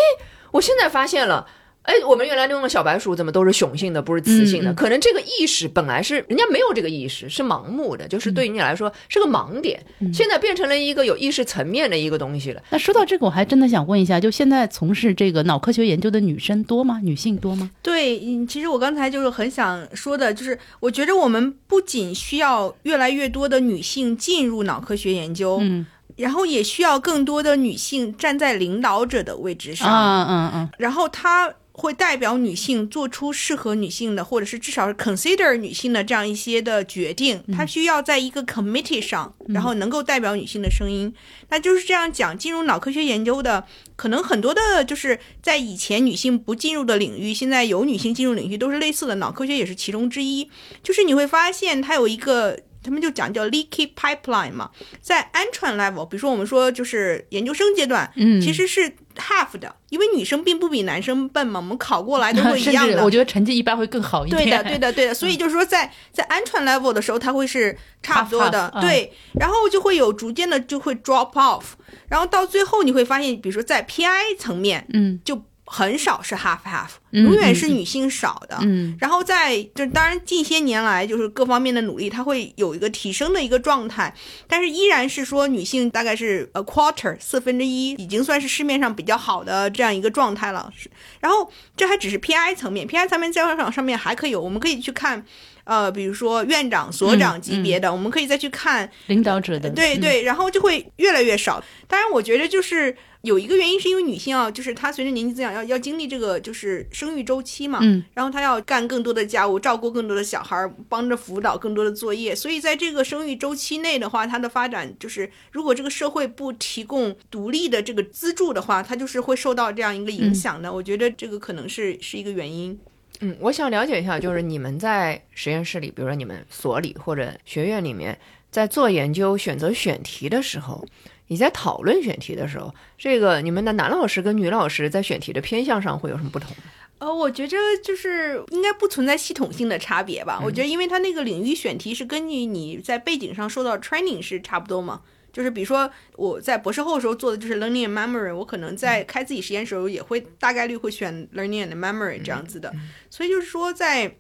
我现在发现了。哎，我们原来用的小白鼠怎么都是雄性的，不是雌性的？可能这个意识本来是人家没有这个意识，是盲目的，就是对于你来说是个盲点。嗯现在变成了一个有意识层面的一个东西了。那说到这个，我还真的想问一下，就现在从事这个脑科学研究的女生多吗？女性多吗？对，嗯，其实我刚才就是很想说的，就是我觉得我们不仅需要越来越多的女性进入脑科学研究，嗯然后也需要更多的女性站在领导者的位置上，嗯嗯嗯然后她会代表女性做出适合女性的，或者是至少是 consider 女性的这样一些的决定。她需要在一个 committee 上，然后能够代表女性的声音。那就是这样讲，进入脑科学研究的，可能很多的就是在以前女性不进入的领域，现在有女性进入领域，都是类似的。脑科学也是其中之一。就是你会发现它有一个。他们就讲叫 leaky pipeline 嘛，在安全 level，比如说我们说就是研究生阶段，嗯其实是 half 的，因为女生并不比男生笨嘛，我们考过来都 会一样的。至我觉得成绩一般会更好一点。对的，对的，对的。所以就是说在，在安全 level 的时候，它会是差不多的对。然后就会有逐渐的就会 drop off，然后到最后你会发现，比如说在 PI 层面，嗯就很少是 half half，嗯永远是女性少的。嗯然后在就当然近些年来就是各方面的努力，它会有一个提升的一个状态，但是依然是说女性大概是 a quarter 四分之一，已经算是市面上比较好的这样一个状态了。是，然后这还只是 PI 层面，PI 层面在市场上面还可以有，我们可以去看。呃，比如说院长、所长级别的，我们可以再去看领导者的嗯对对，然后就会越来越少。当然，我觉得就是有一个原因，是因为女性啊，就是她随着年纪增长，要要经历这个就是生育周期嘛，嗯，然后她要干更多的家务，照顾更多的小孩儿，帮着辅导更多的作业，所以在这个生育周期内的话，她的发展就是，如果这个社会不提供独立的这个资助的话，她就是会受到这样一个影响的。我觉得这个可能是是一个原因。嗯，我想了解一下，就是你们在实验室里，比如说你们所里或者学院里面，在做研究、选择选题的时候，你在讨论选题的时候，这个你们的男老师跟女老师在选题的偏向上会有什么不同？呃，我觉着就是应该不存在系统性的差别吧。我觉得，因为它那个领域选题是根据你在背景上受到 training 是差不多嘛。就是比如说我在博士后的时候做的就是 learning and memory，我可能在开自己实验的时候也会大概率会选 learning and memory 这样子的。所以就是说在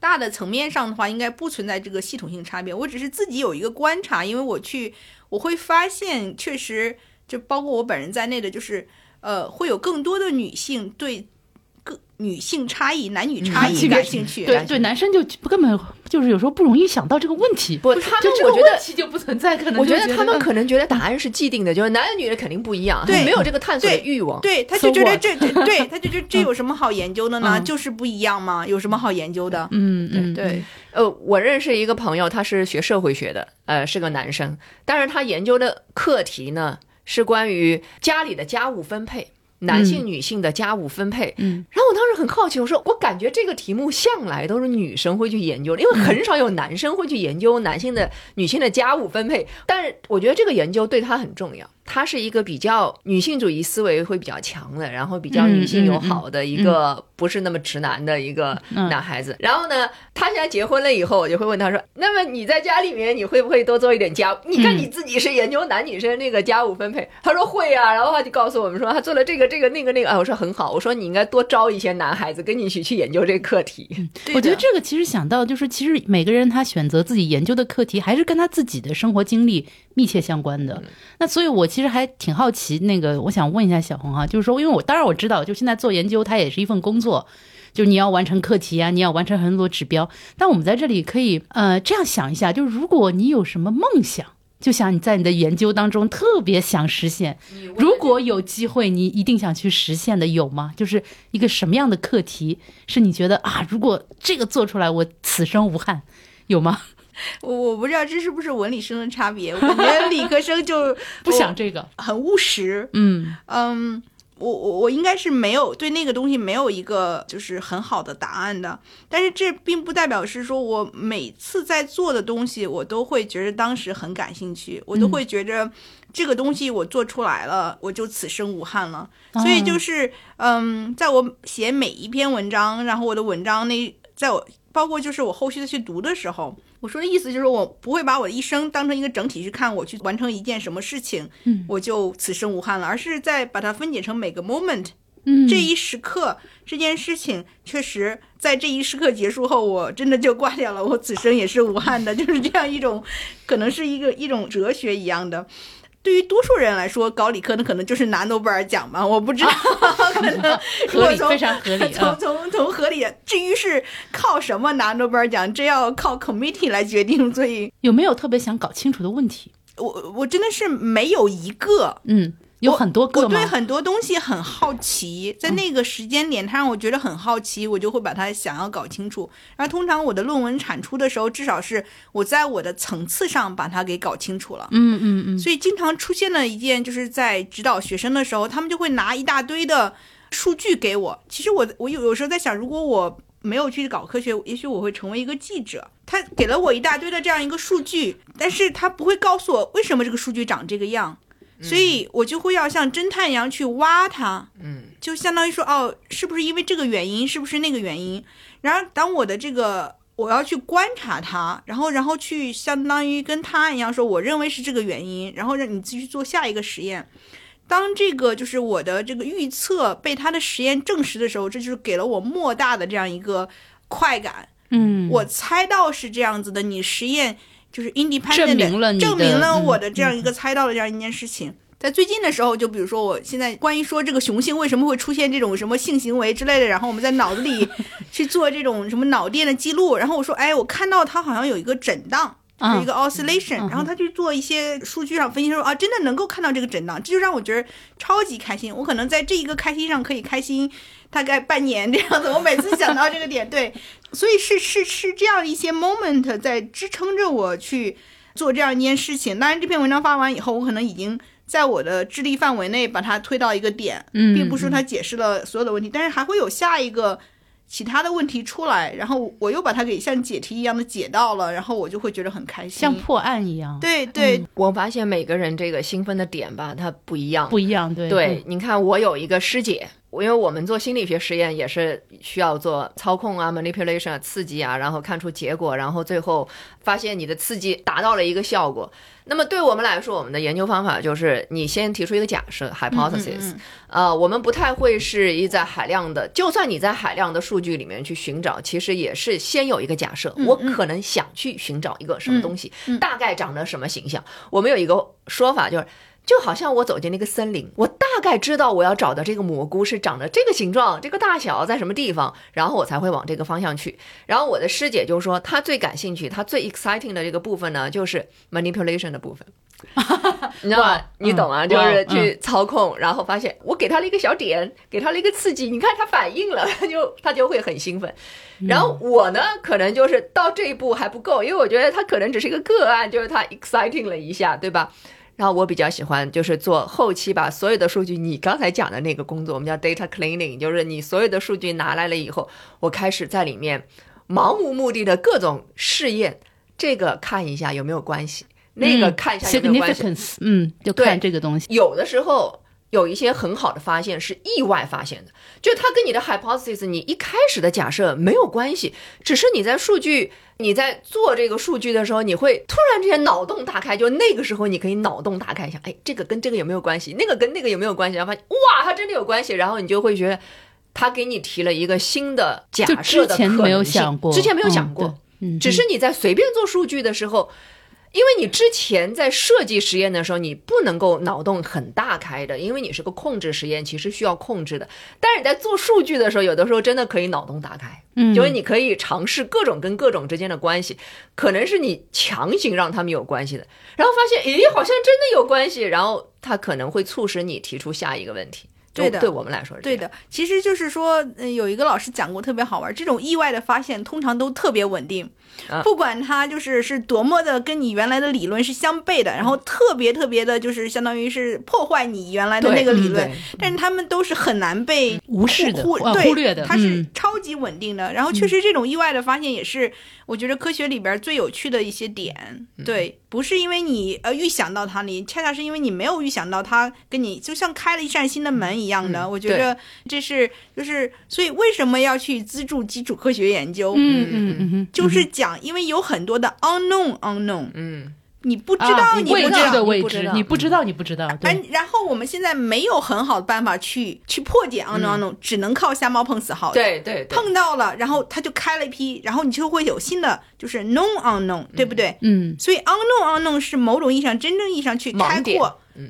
大的层面上的话，应该不存在这个系统性差别。我只是自己有一个观察，因为我去我会发现，确实就包括我本人在内的，就是呃，会有更多的女性对女性差异、男女差异感兴趣。对对，男生就根本就是有时候不容易想到这个问题，不，他们我觉得问题就不存在，可能我觉得他们嗯可能觉得答案是既定的，就是男的女的肯定不一样，对没有这个探索的欲望。对，他就觉得这这对，他就觉得这有什么好研究的呢？嗯就是不一样嘛，有什么好研究的？嗯嗯，对，呃，我认识一个朋友，他是学社会学的，呃，是个男生，但是他研究的课题呢是关于家里的家务分配。男性、女性的家务分配，嗯，然后我当时很好奇，我说我感觉这个题目向来都是女生会去研究的，因为很少有男生会去研究男性的、女性的家务分配。但是我觉得这个研究对他很重要，他是一个比较女性主义思维会比较强的，然后比较女性友好的一个不是那么直男的一个嗯男孩子。然后呢，他现在结婚了以后，我就会问他说：“那么你在家里面你会不会多做一点家务？你看你自己是研究男女生那个家务分配。”他说会啊，然后他就告诉我们说他做了这个这个那个那个。哎，我说很好，我说你应该多招一些男孩子跟你一起去研究这个课题。对我觉得这个其实想到就是，其实每个人他选择自己研究的课题，还是跟他自己的生活经历密切相关的。那所以，我其实还挺好奇，那个我想问一下小红哈，就是说，因为我当然我知道，就现在做研究，它也是一份工作，就是你要完成课题啊，你要完成很多指标。但我们在这里可以呃这样想一下，就是如果你有什么梦想。就想你在你的研究当中特别想实现，如果有机会，你一定想去实现的有吗？就是一个什么样的课题是你觉得啊，如果这个做出来，我此生无憾，有吗？我我不知道这是不是文理生的差别，我觉得理科生就 不想这个，很务实。嗯嗯，我我我应该是没有对那个东西没有一个就是很好的答案的，但是这并不代表是说我每次在做的东西，我都会觉得当时很感兴趣，我都会觉着这个东西我做出来了，我就此生无憾了。所以就是嗯，在我写每一篇文章，然后我的文章那在我包括就是我后续的去读的时候。我说的意思就是，我不会把我的一生当成一个整体去看，我去完成一件什么事情，嗯。我就此生无憾了，而是在把它分解成每个 moment，嗯，这一时刻这件事情确实在这一时刻结束后，我真的就挂掉了，我此生也是无憾的，就是这样一种，可能是一个一种哲学一样的。对于多数人来说，搞理科的可能就是拿诺贝尔奖嘛，我不知道，可能如 合理，非常合理从啊。从从合理，至于是靠什么拿诺贝尔奖，这要靠 committee 来决定。所以有没有特别想搞清楚的问题？我我真的是没有一个，嗯，有很多个我对？很多东西很好奇，在那个时间点，它让我觉得很好奇，我就会把它想要搞清楚。然后通常我的论文产出的时候，至少是我在我的层次上把它给搞清楚了。嗯嗯嗯，所以经常出现了一件，就是在指导学生的时候，他们就会拿一大堆的数据给我。其实我我有有时候在想，如果我没有去搞科学，也许我会成为一个记者。他给了我一大堆的这样一个数据，但是他不会告诉我为什么这个数据长这个样，所以我就会要像侦探一样去挖它。嗯，就相当于说，哦，是不是因为这个原因，是不是那个原因？然而当我的这个我要去观察它，然后然后去相当于跟他一样说，我认为是这个原因，然后让你继续做下一个实验。当这个就是我的这个预测被他的实验证实的时候，这就是给了我莫大的这样一个快感。嗯，我猜到是这样子的，你实验就是 independent 证明了证明了嗯我的这样一个猜到的这样一件事情。在最近的时候，就比如说我现在关于说这个雄性为什么会出现这种什么性行为之类的，然后我们在脑子里 去做这种什么脑电的记录，然后我说，哎，我看到它好像有一个震荡。是一个 oscillation，、嗯然后他去做一些数据上分析说啊，真的能够看到这个震荡，这就让我觉得超级开心。我可能在这一个开心上可以开心大概半年这样子。我每次想到这个点，对，所以是是是这样一些 moment 在支撑着我去做这样一件事情。当然，这篇文章发完以后，我可能已经在我的智力范围内把它推到一个点，嗯并不是说它解释了所有的问题，但是还会有下一个。其他的问题出来，然后我又把它给像解题一样的解到了，然后我就会觉得很开心，像破案一样，对对，我发现每个人这个兴奋的点吧，它不一样。不一样，对。对，你看，我有一个师姐，因为我们做心理学实验也是需要做操控啊、manipulation 啊、刺激啊，然后看出结果，然后最后发现你的刺激达到了一个效果。那么对我们来说，我们的研究方法就是你先提出一个假设 hypothesis，、呃，我们不太会是一在海量的，就算你在海量的数据里面去寻找，其实也是先有一个假设，我可能想去寻找一个什么东西，大概长得什么形象。我们有一个说法就是。就好像我走进那个森林，我大概知道我要找的这个蘑菇是长得这个形状、这个大小，在什么地方，然后我才会往这个方向去。然后我的师姐就说，她最感兴趣、她最 exciting 的这个部分呢，就是 manipulation 的部分。你知道吗？你懂啊？嗯就是去操控，然后发现我给他了一个小点，给他了一个刺激，你看他反应了，他 就他就会很兴奋。然后我呢，可能就是到这一步还不够，因为我觉得他可能只是一个个案，就是他 exciting 了一下，对吧？然后我比较喜欢就是做后期把所有的数据，你刚才讲的那个工作，我们叫 data cleaning，就是你所有的数据拿来了以后，我开始在里面盲无目的的各种试验，这个看一下有没有关系，那个看一下有没有关系嗯，就看这个东西。有的时候有一些很好的发现是意外发现的，就它跟你的 hypothesis 你一开始的假设没有关系，只是你在数据你在做这个数据的时候，你会突然之间脑洞大开，就那个时候你可以脑洞大开，一下哎这个跟这个有没有关系，那个跟那个有没有关系，然后发现哇它真的有关系，然后你就会觉得。他给你提了一个新的假设的之前没有想过之前没有想嗯过，嗯，只是你在随便做数据的时候，因为你之前在设计实验的时候，你不能够脑洞很大开的，因为你是个控制实验，其实需要控制的。但是你在做数据的时候，有的时候真的可以脑洞大开，嗯就是你可以尝试各种跟各种之间的关系，可能是你强行让他们有关系的，然后发现，咦，好像真的有关系，然后它可能会促使你提出下一个问题。就对的对我们来说是对的，其实就是说，嗯，有一个老师讲过特别好玩，这种意外的发现通常都特别稳定，啊。不管它就是是多么的跟你原来的理论是相悖的，然后特别特别的，就是相当于是破坏你原来的那个理论嗯，但是他们都是很难被无视的忽略的它是嗯。超级稳定的。然后确实这种意外的发现也是我觉得科学里边最有趣的一些点，嗯。对，不是因为你呃预想到它，你恰恰是因为你没有预想到它跟你就像开了一扇新的门一样的。嗯我觉得这是就是所以为什么要去资助基础科学研究？嗯嗯嗯，就是讲，因为有很多的 unknown unknown，嗯，你不知啊道，你不知知道的未知你不知道，你不知道，你不知道，而对，然后我们现在没有很好的办法去去破解 unknown unknown，、只能靠瞎猫碰死耗子。对对对，碰到了，然后他就开了一批，然后你就会有新的，就是 known unknown，、对不对？嗯所以 unknown unknown 是某种意义上真正意义上去开盲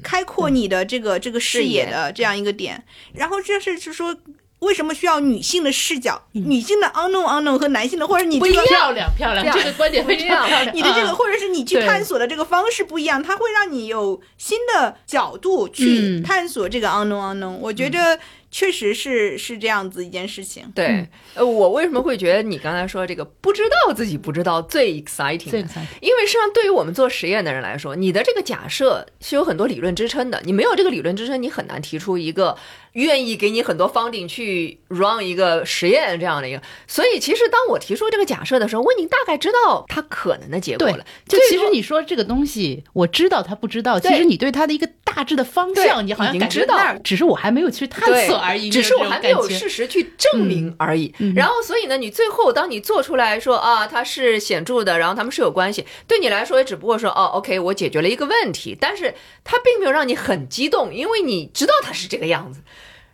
开阔你的这个、这个视野的这样一个点。然后这是是说。为什么需要女性的视角？女性的 unknown unknown 和男性的，或者你这个漂亮漂亮，这个观点非常漂亮。你的这个，啊或者是你去探索的这个方式不一样，它会让你有新的角度去嗯探索这个 unknown unknown。我觉得确实是是这样子一件事情。对，呃，我为什么会觉得你刚才说这个不知道自己不知道最 exciting？最 exciting 因为实际上对于我们做实验的人来说，你的这个假设是有很多理论支撑的，你没有这个理论支撑，你很难提出一个愿意给你很多 funding 去 run 一个实验这样的一个。所以其实当我提出这个假设的时候，我已经大概知道它可能的结果了。，就其实你说这个东西，我知道他不知道，其实你对他的一个大致的方向，你好像已经知道只是我还没有去探索而已，只是我还没有。事实去证明而已。然后，所以呢，你最后当你做出来说啊，它是显著的，然后他们是有关系，对你来说也只不过说哦，OK，我解决了一个问题，但是它并没有让你很激动，因为你知道它是这个样子。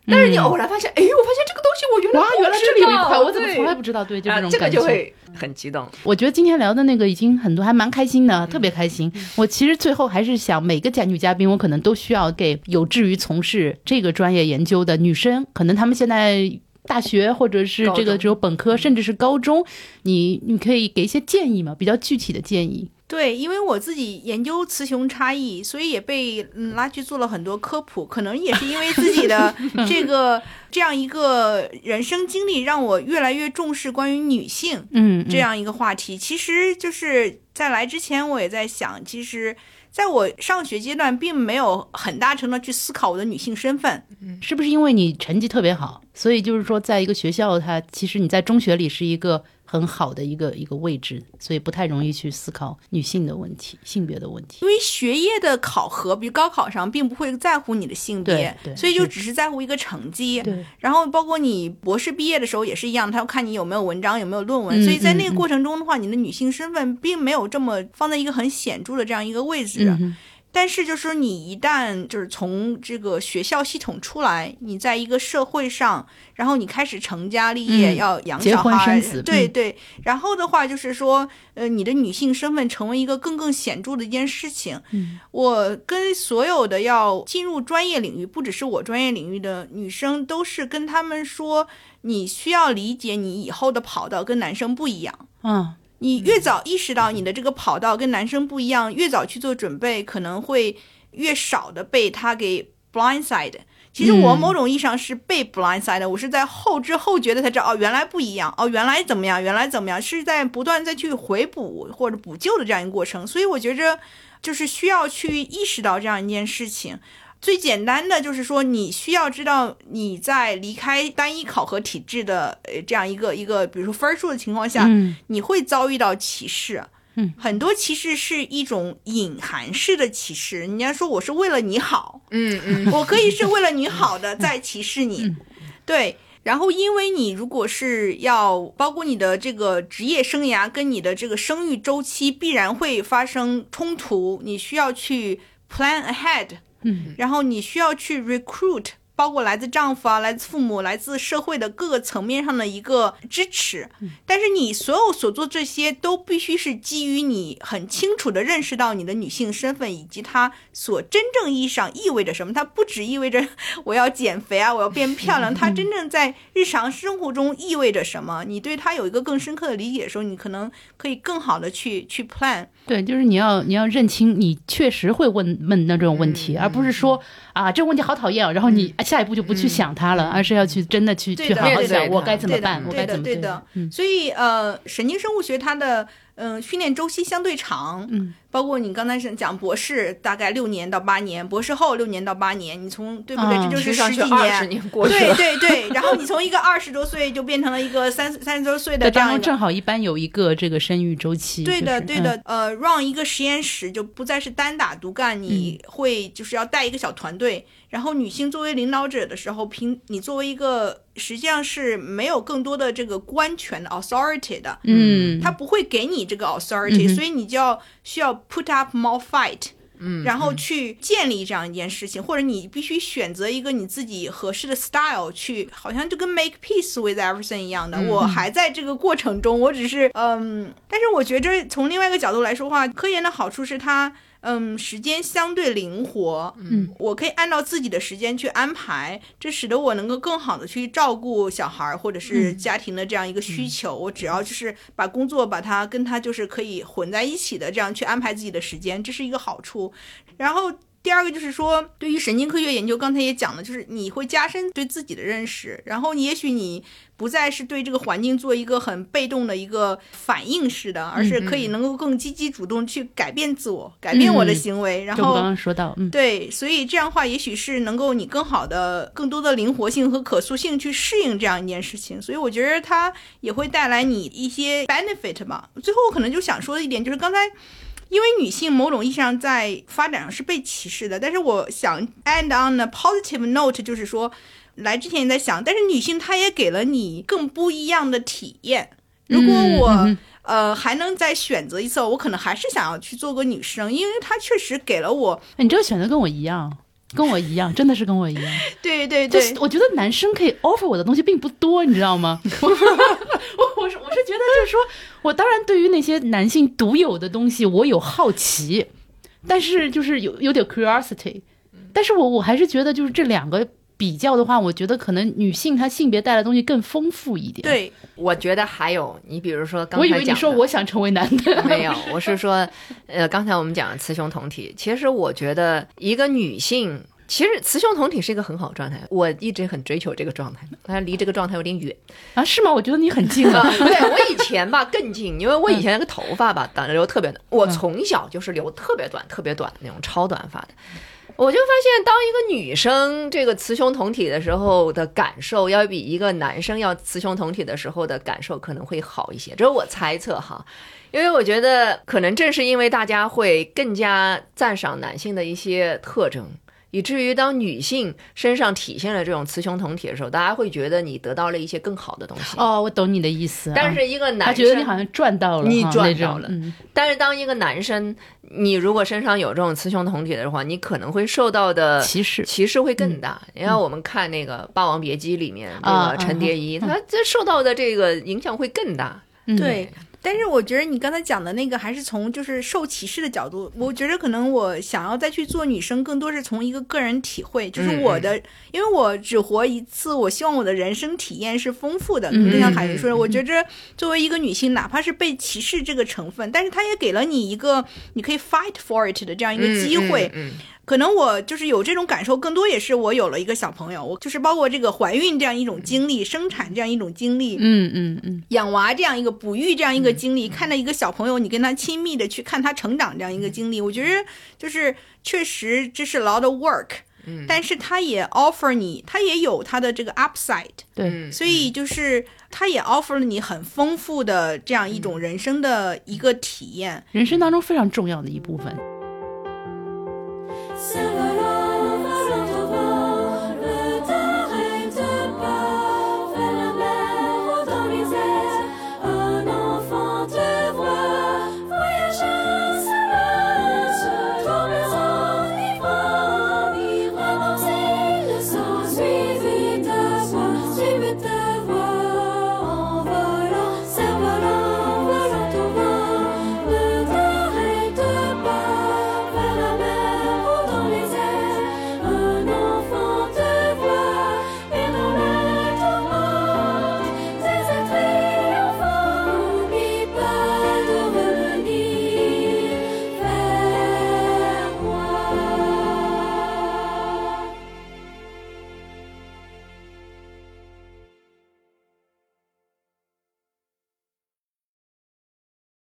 但是你偶然发现，哎，我发现这个东西我原来哇，原来这里有一块，我怎么从来不知道？对，就啊这种感觉。就会很激动。我觉得今天聊的那个已经很多，还蛮开心嗯的，特别开心。我其实最后还是想，每个嘉女嘉宾，我可能都需要给有志于从事这个专业研究的女生，可能她们现在。大学或者是这个只有本科，甚至是高中，你你可以给一些建议吗？比较具体的建议。对，因为我自己研究雌雄差异，所以也被嗯拉去做了很多科普。可能也是因为自己的 这个这样一个人生经历，让我越来越重视关于女性嗯，这样一个话题。其实就是在来之前，我也在想，其实在我上学阶段，并没有很大程度地去思考我的女性身份。是不是因为你成绩特别好，所以就是说，在一个学校，它其实你在中学里是一个很好的一个一个位置，所以不太容易去思考女性的问题、性别的问题。因为学业的考核，比如高考上，并不会在乎你的性别，所以就只是在乎一个成绩。然后包括你博士毕业的时候也是一样，他要看你有没有文章，有没有论文。嗯所以在那个过程中的话，你的女性身份并没有这么放在一个很显著的这样一个位置。但是就是说，你一旦就是从这个学校系统出来，你在一个社会上，然后你开始成家立业，嗯要养结婚小孩，生子嗯对对。然后的话就是说，呃，你的女性身份成为一个更更显著的一件事情。嗯，我跟所有的要进入专业领域，不只是我专业领域的女生，都是跟他们说，你需要理解你以后的跑道跟男生不一样。嗯你越早意识到你的这个跑道跟男生不一样，越早去做准备，可能会越少的被他给 blindside。其实我嗯某种意义上是被 blindside 的，我是在后知后觉的才知道，哦，原来不一样，哦，原来怎么样，原来怎么样，是在不断再去回补或者补救的这样一个过程。所以我觉着，就是需要去意识到这样一件事情。最简单的就是说，你需要知道你在离开单一考核体制的呃这样一个一个，比如说分数的情况下，嗯你会遭遇到歧视。嗯，很多歧视是一种隐含式的歧视。人家说我是为了你好，嗯嗯，我可以是为了你好的在歧视你，嗯对。然后，因为你如果是要包括你的这个职业生涯跟你的这个生育周期必然会发生冲突，你需要去 plan ahead，嗯，然后你需要去 recruit，包括来自丈夫啊、来自父母、来自社会的各个层面上的一个支持。但是你所有所做这些都必须是基于你很清楚的认识到你的女性身份以及它所真正意义上意味着什么。它不只意味着 我要减肥啊，我要变漂亮，它真正在日常生活中意味着什么？你对它有一个更深刻的理解的时候，你可能可以更好的去去 plan。对，就是你要你要认清你确实会问问那种问嗯题，而不是说啊这个问题好讨厌啊，然后你下一步就不去想它了，而是要去真的去对的去好好想我该怎么对的办，我对的该怎么对的嗯。所以呃，神经生物学它的嗯、呃训练周期相对长，嗯，包括你刚才是讲博士大概六年到八年，博士后六年到八年，你从对不对？啊这就是十几年二十年过去对了，对对，然后你从一个二十多岁就变成了一个三三十多岁的对，当中这样。正好一般有一个这个生育周期，对的，就是嗯对的，呃，让一个实验室就不再是单打独干，你嗯会就是要带一个小团队，然后女性作为领导者的时候，凭你作为一个实际上是没有更多的这个官权的 authority 的，嗯，他不会给你这个 authority，、嗯所以你就要需要 put up more fight，嗯，然后去建立这样一件事情，或者你必须选择一个你自己合适的 style 去，好像就跟 make peace with everything 一样的。嗯我还在这个过程中，我只是嗯，但是我觉着从另外一个角度来说话，科研的好处是它。嗯，时间相对灵活，嗯，我可以按照自己的时间去安排，这使得我能够更好的去照顾小孩儿或者是家庭的这样一个需求。我只要就是把工作把它跟他就是可以混在一起的，这样去安排自己的时间，这是一个好处。然后第二个就是说，对于神经科学研究，刚才也讲了，就是你会加深对自己的认识，然后你也许你不再是对这个环境做一个很被动的一个反应式的，而是可以能够更积极主动去改变自我，改变我的行为，然后刚刚说到，嗯，对，所以这样的话，也许是能够你更好的、更多的灵活性和可塑性去适应这样一件事情。所以我觉得它也会带来你一些 benefit 吧。最后我可能就想说的一点就是，刚才因为女性某种意义上在发展上是被歧视的，但是我想 end on a positive note，就是说，来之前也在想，但是女性她也给了你更不一样的体验。如果我、呃还能再选择一次，我可能还是想要去做个女生，因为她确实给了我哎你这个选择跟我一样，跟我一样，真的是跟我一样。对对对就是，我觉得男生可以 offer 我的东西并不多，你知道吗？我我我是我是觉得就是说，我当然对于那些男性独有的东西我有好奇，但是就是有有点 curiosity，但是我我还是觉得就是这两个比较的话，我觉得可能女性她性别带来的东西更丰富一点。，对，我觉得还有，你比如说刚我以为你才讲的说我想成为男的，没有，我是说，呃，刚才我们讲雌雄同体，其实我觉得一个女性。其实雌雄同体是一个很好的状态，我一直很追求这个状态，但离这个状态有点远。啊，是吗？我觉得你很近啊。对我以前吧更近，因为我以前那个头发吧短的留特别短，我从小就是留特别短、特别短的那种超短发的。我就发现，当一个女生这个雌雄同体的时候的感受，要比一个男生要雌雄同体的时候的感受可能会好一些，这是我猜测哈。因为我觉得，可能正是因为大家会更加赞赏男性的一些特征，以至于当女性身上体现了这种雌雄同体的时候，大家会觉得你得到了一些更好的东西。哦，我懂你的意思。但啊是一个男生，他觉得你好像赚到了，你哈那种赚到了嗯但是当一个男生，你如果身上有这种雌雄同体的话，你可能会受到的歧视歧视会更大。你看，我们看那个《霸王别姬》里面这啊个陈蝶衣，他这受到的这个影响会更大。嗯对，但是我觉得你刚才讲的那个还是从就是受歧视的角度，我觉得可能我想要再去做女生，更多是从一个个人体会，就是我的，因为我只活一次，我希望我的人生体验是丰富的。嗯就像海云说的，我觉着作为一个女性，哪怕是被歧视这个成分，但是她也给了你一个你可以 fight for it 的这样一个机会。嗯，可能我就是有这种感受，更多也是我有了一个小朋友，我就是包括这个怀孕这样一种经历，生产这样一种经历，嗯嗯嗯，养娃这样一个哺育这样一个经历，看到一个小朋友，你跟他亲密的去看他成长这样一个经历，我觉得就是确实这是 lot of work，嗯，但是他也 offer 你，他也有他的这个 upside，对，嗯所以就是他也 offer 了你很丰富的这样一种人生的一个体验，人生当中非常重要的一部分。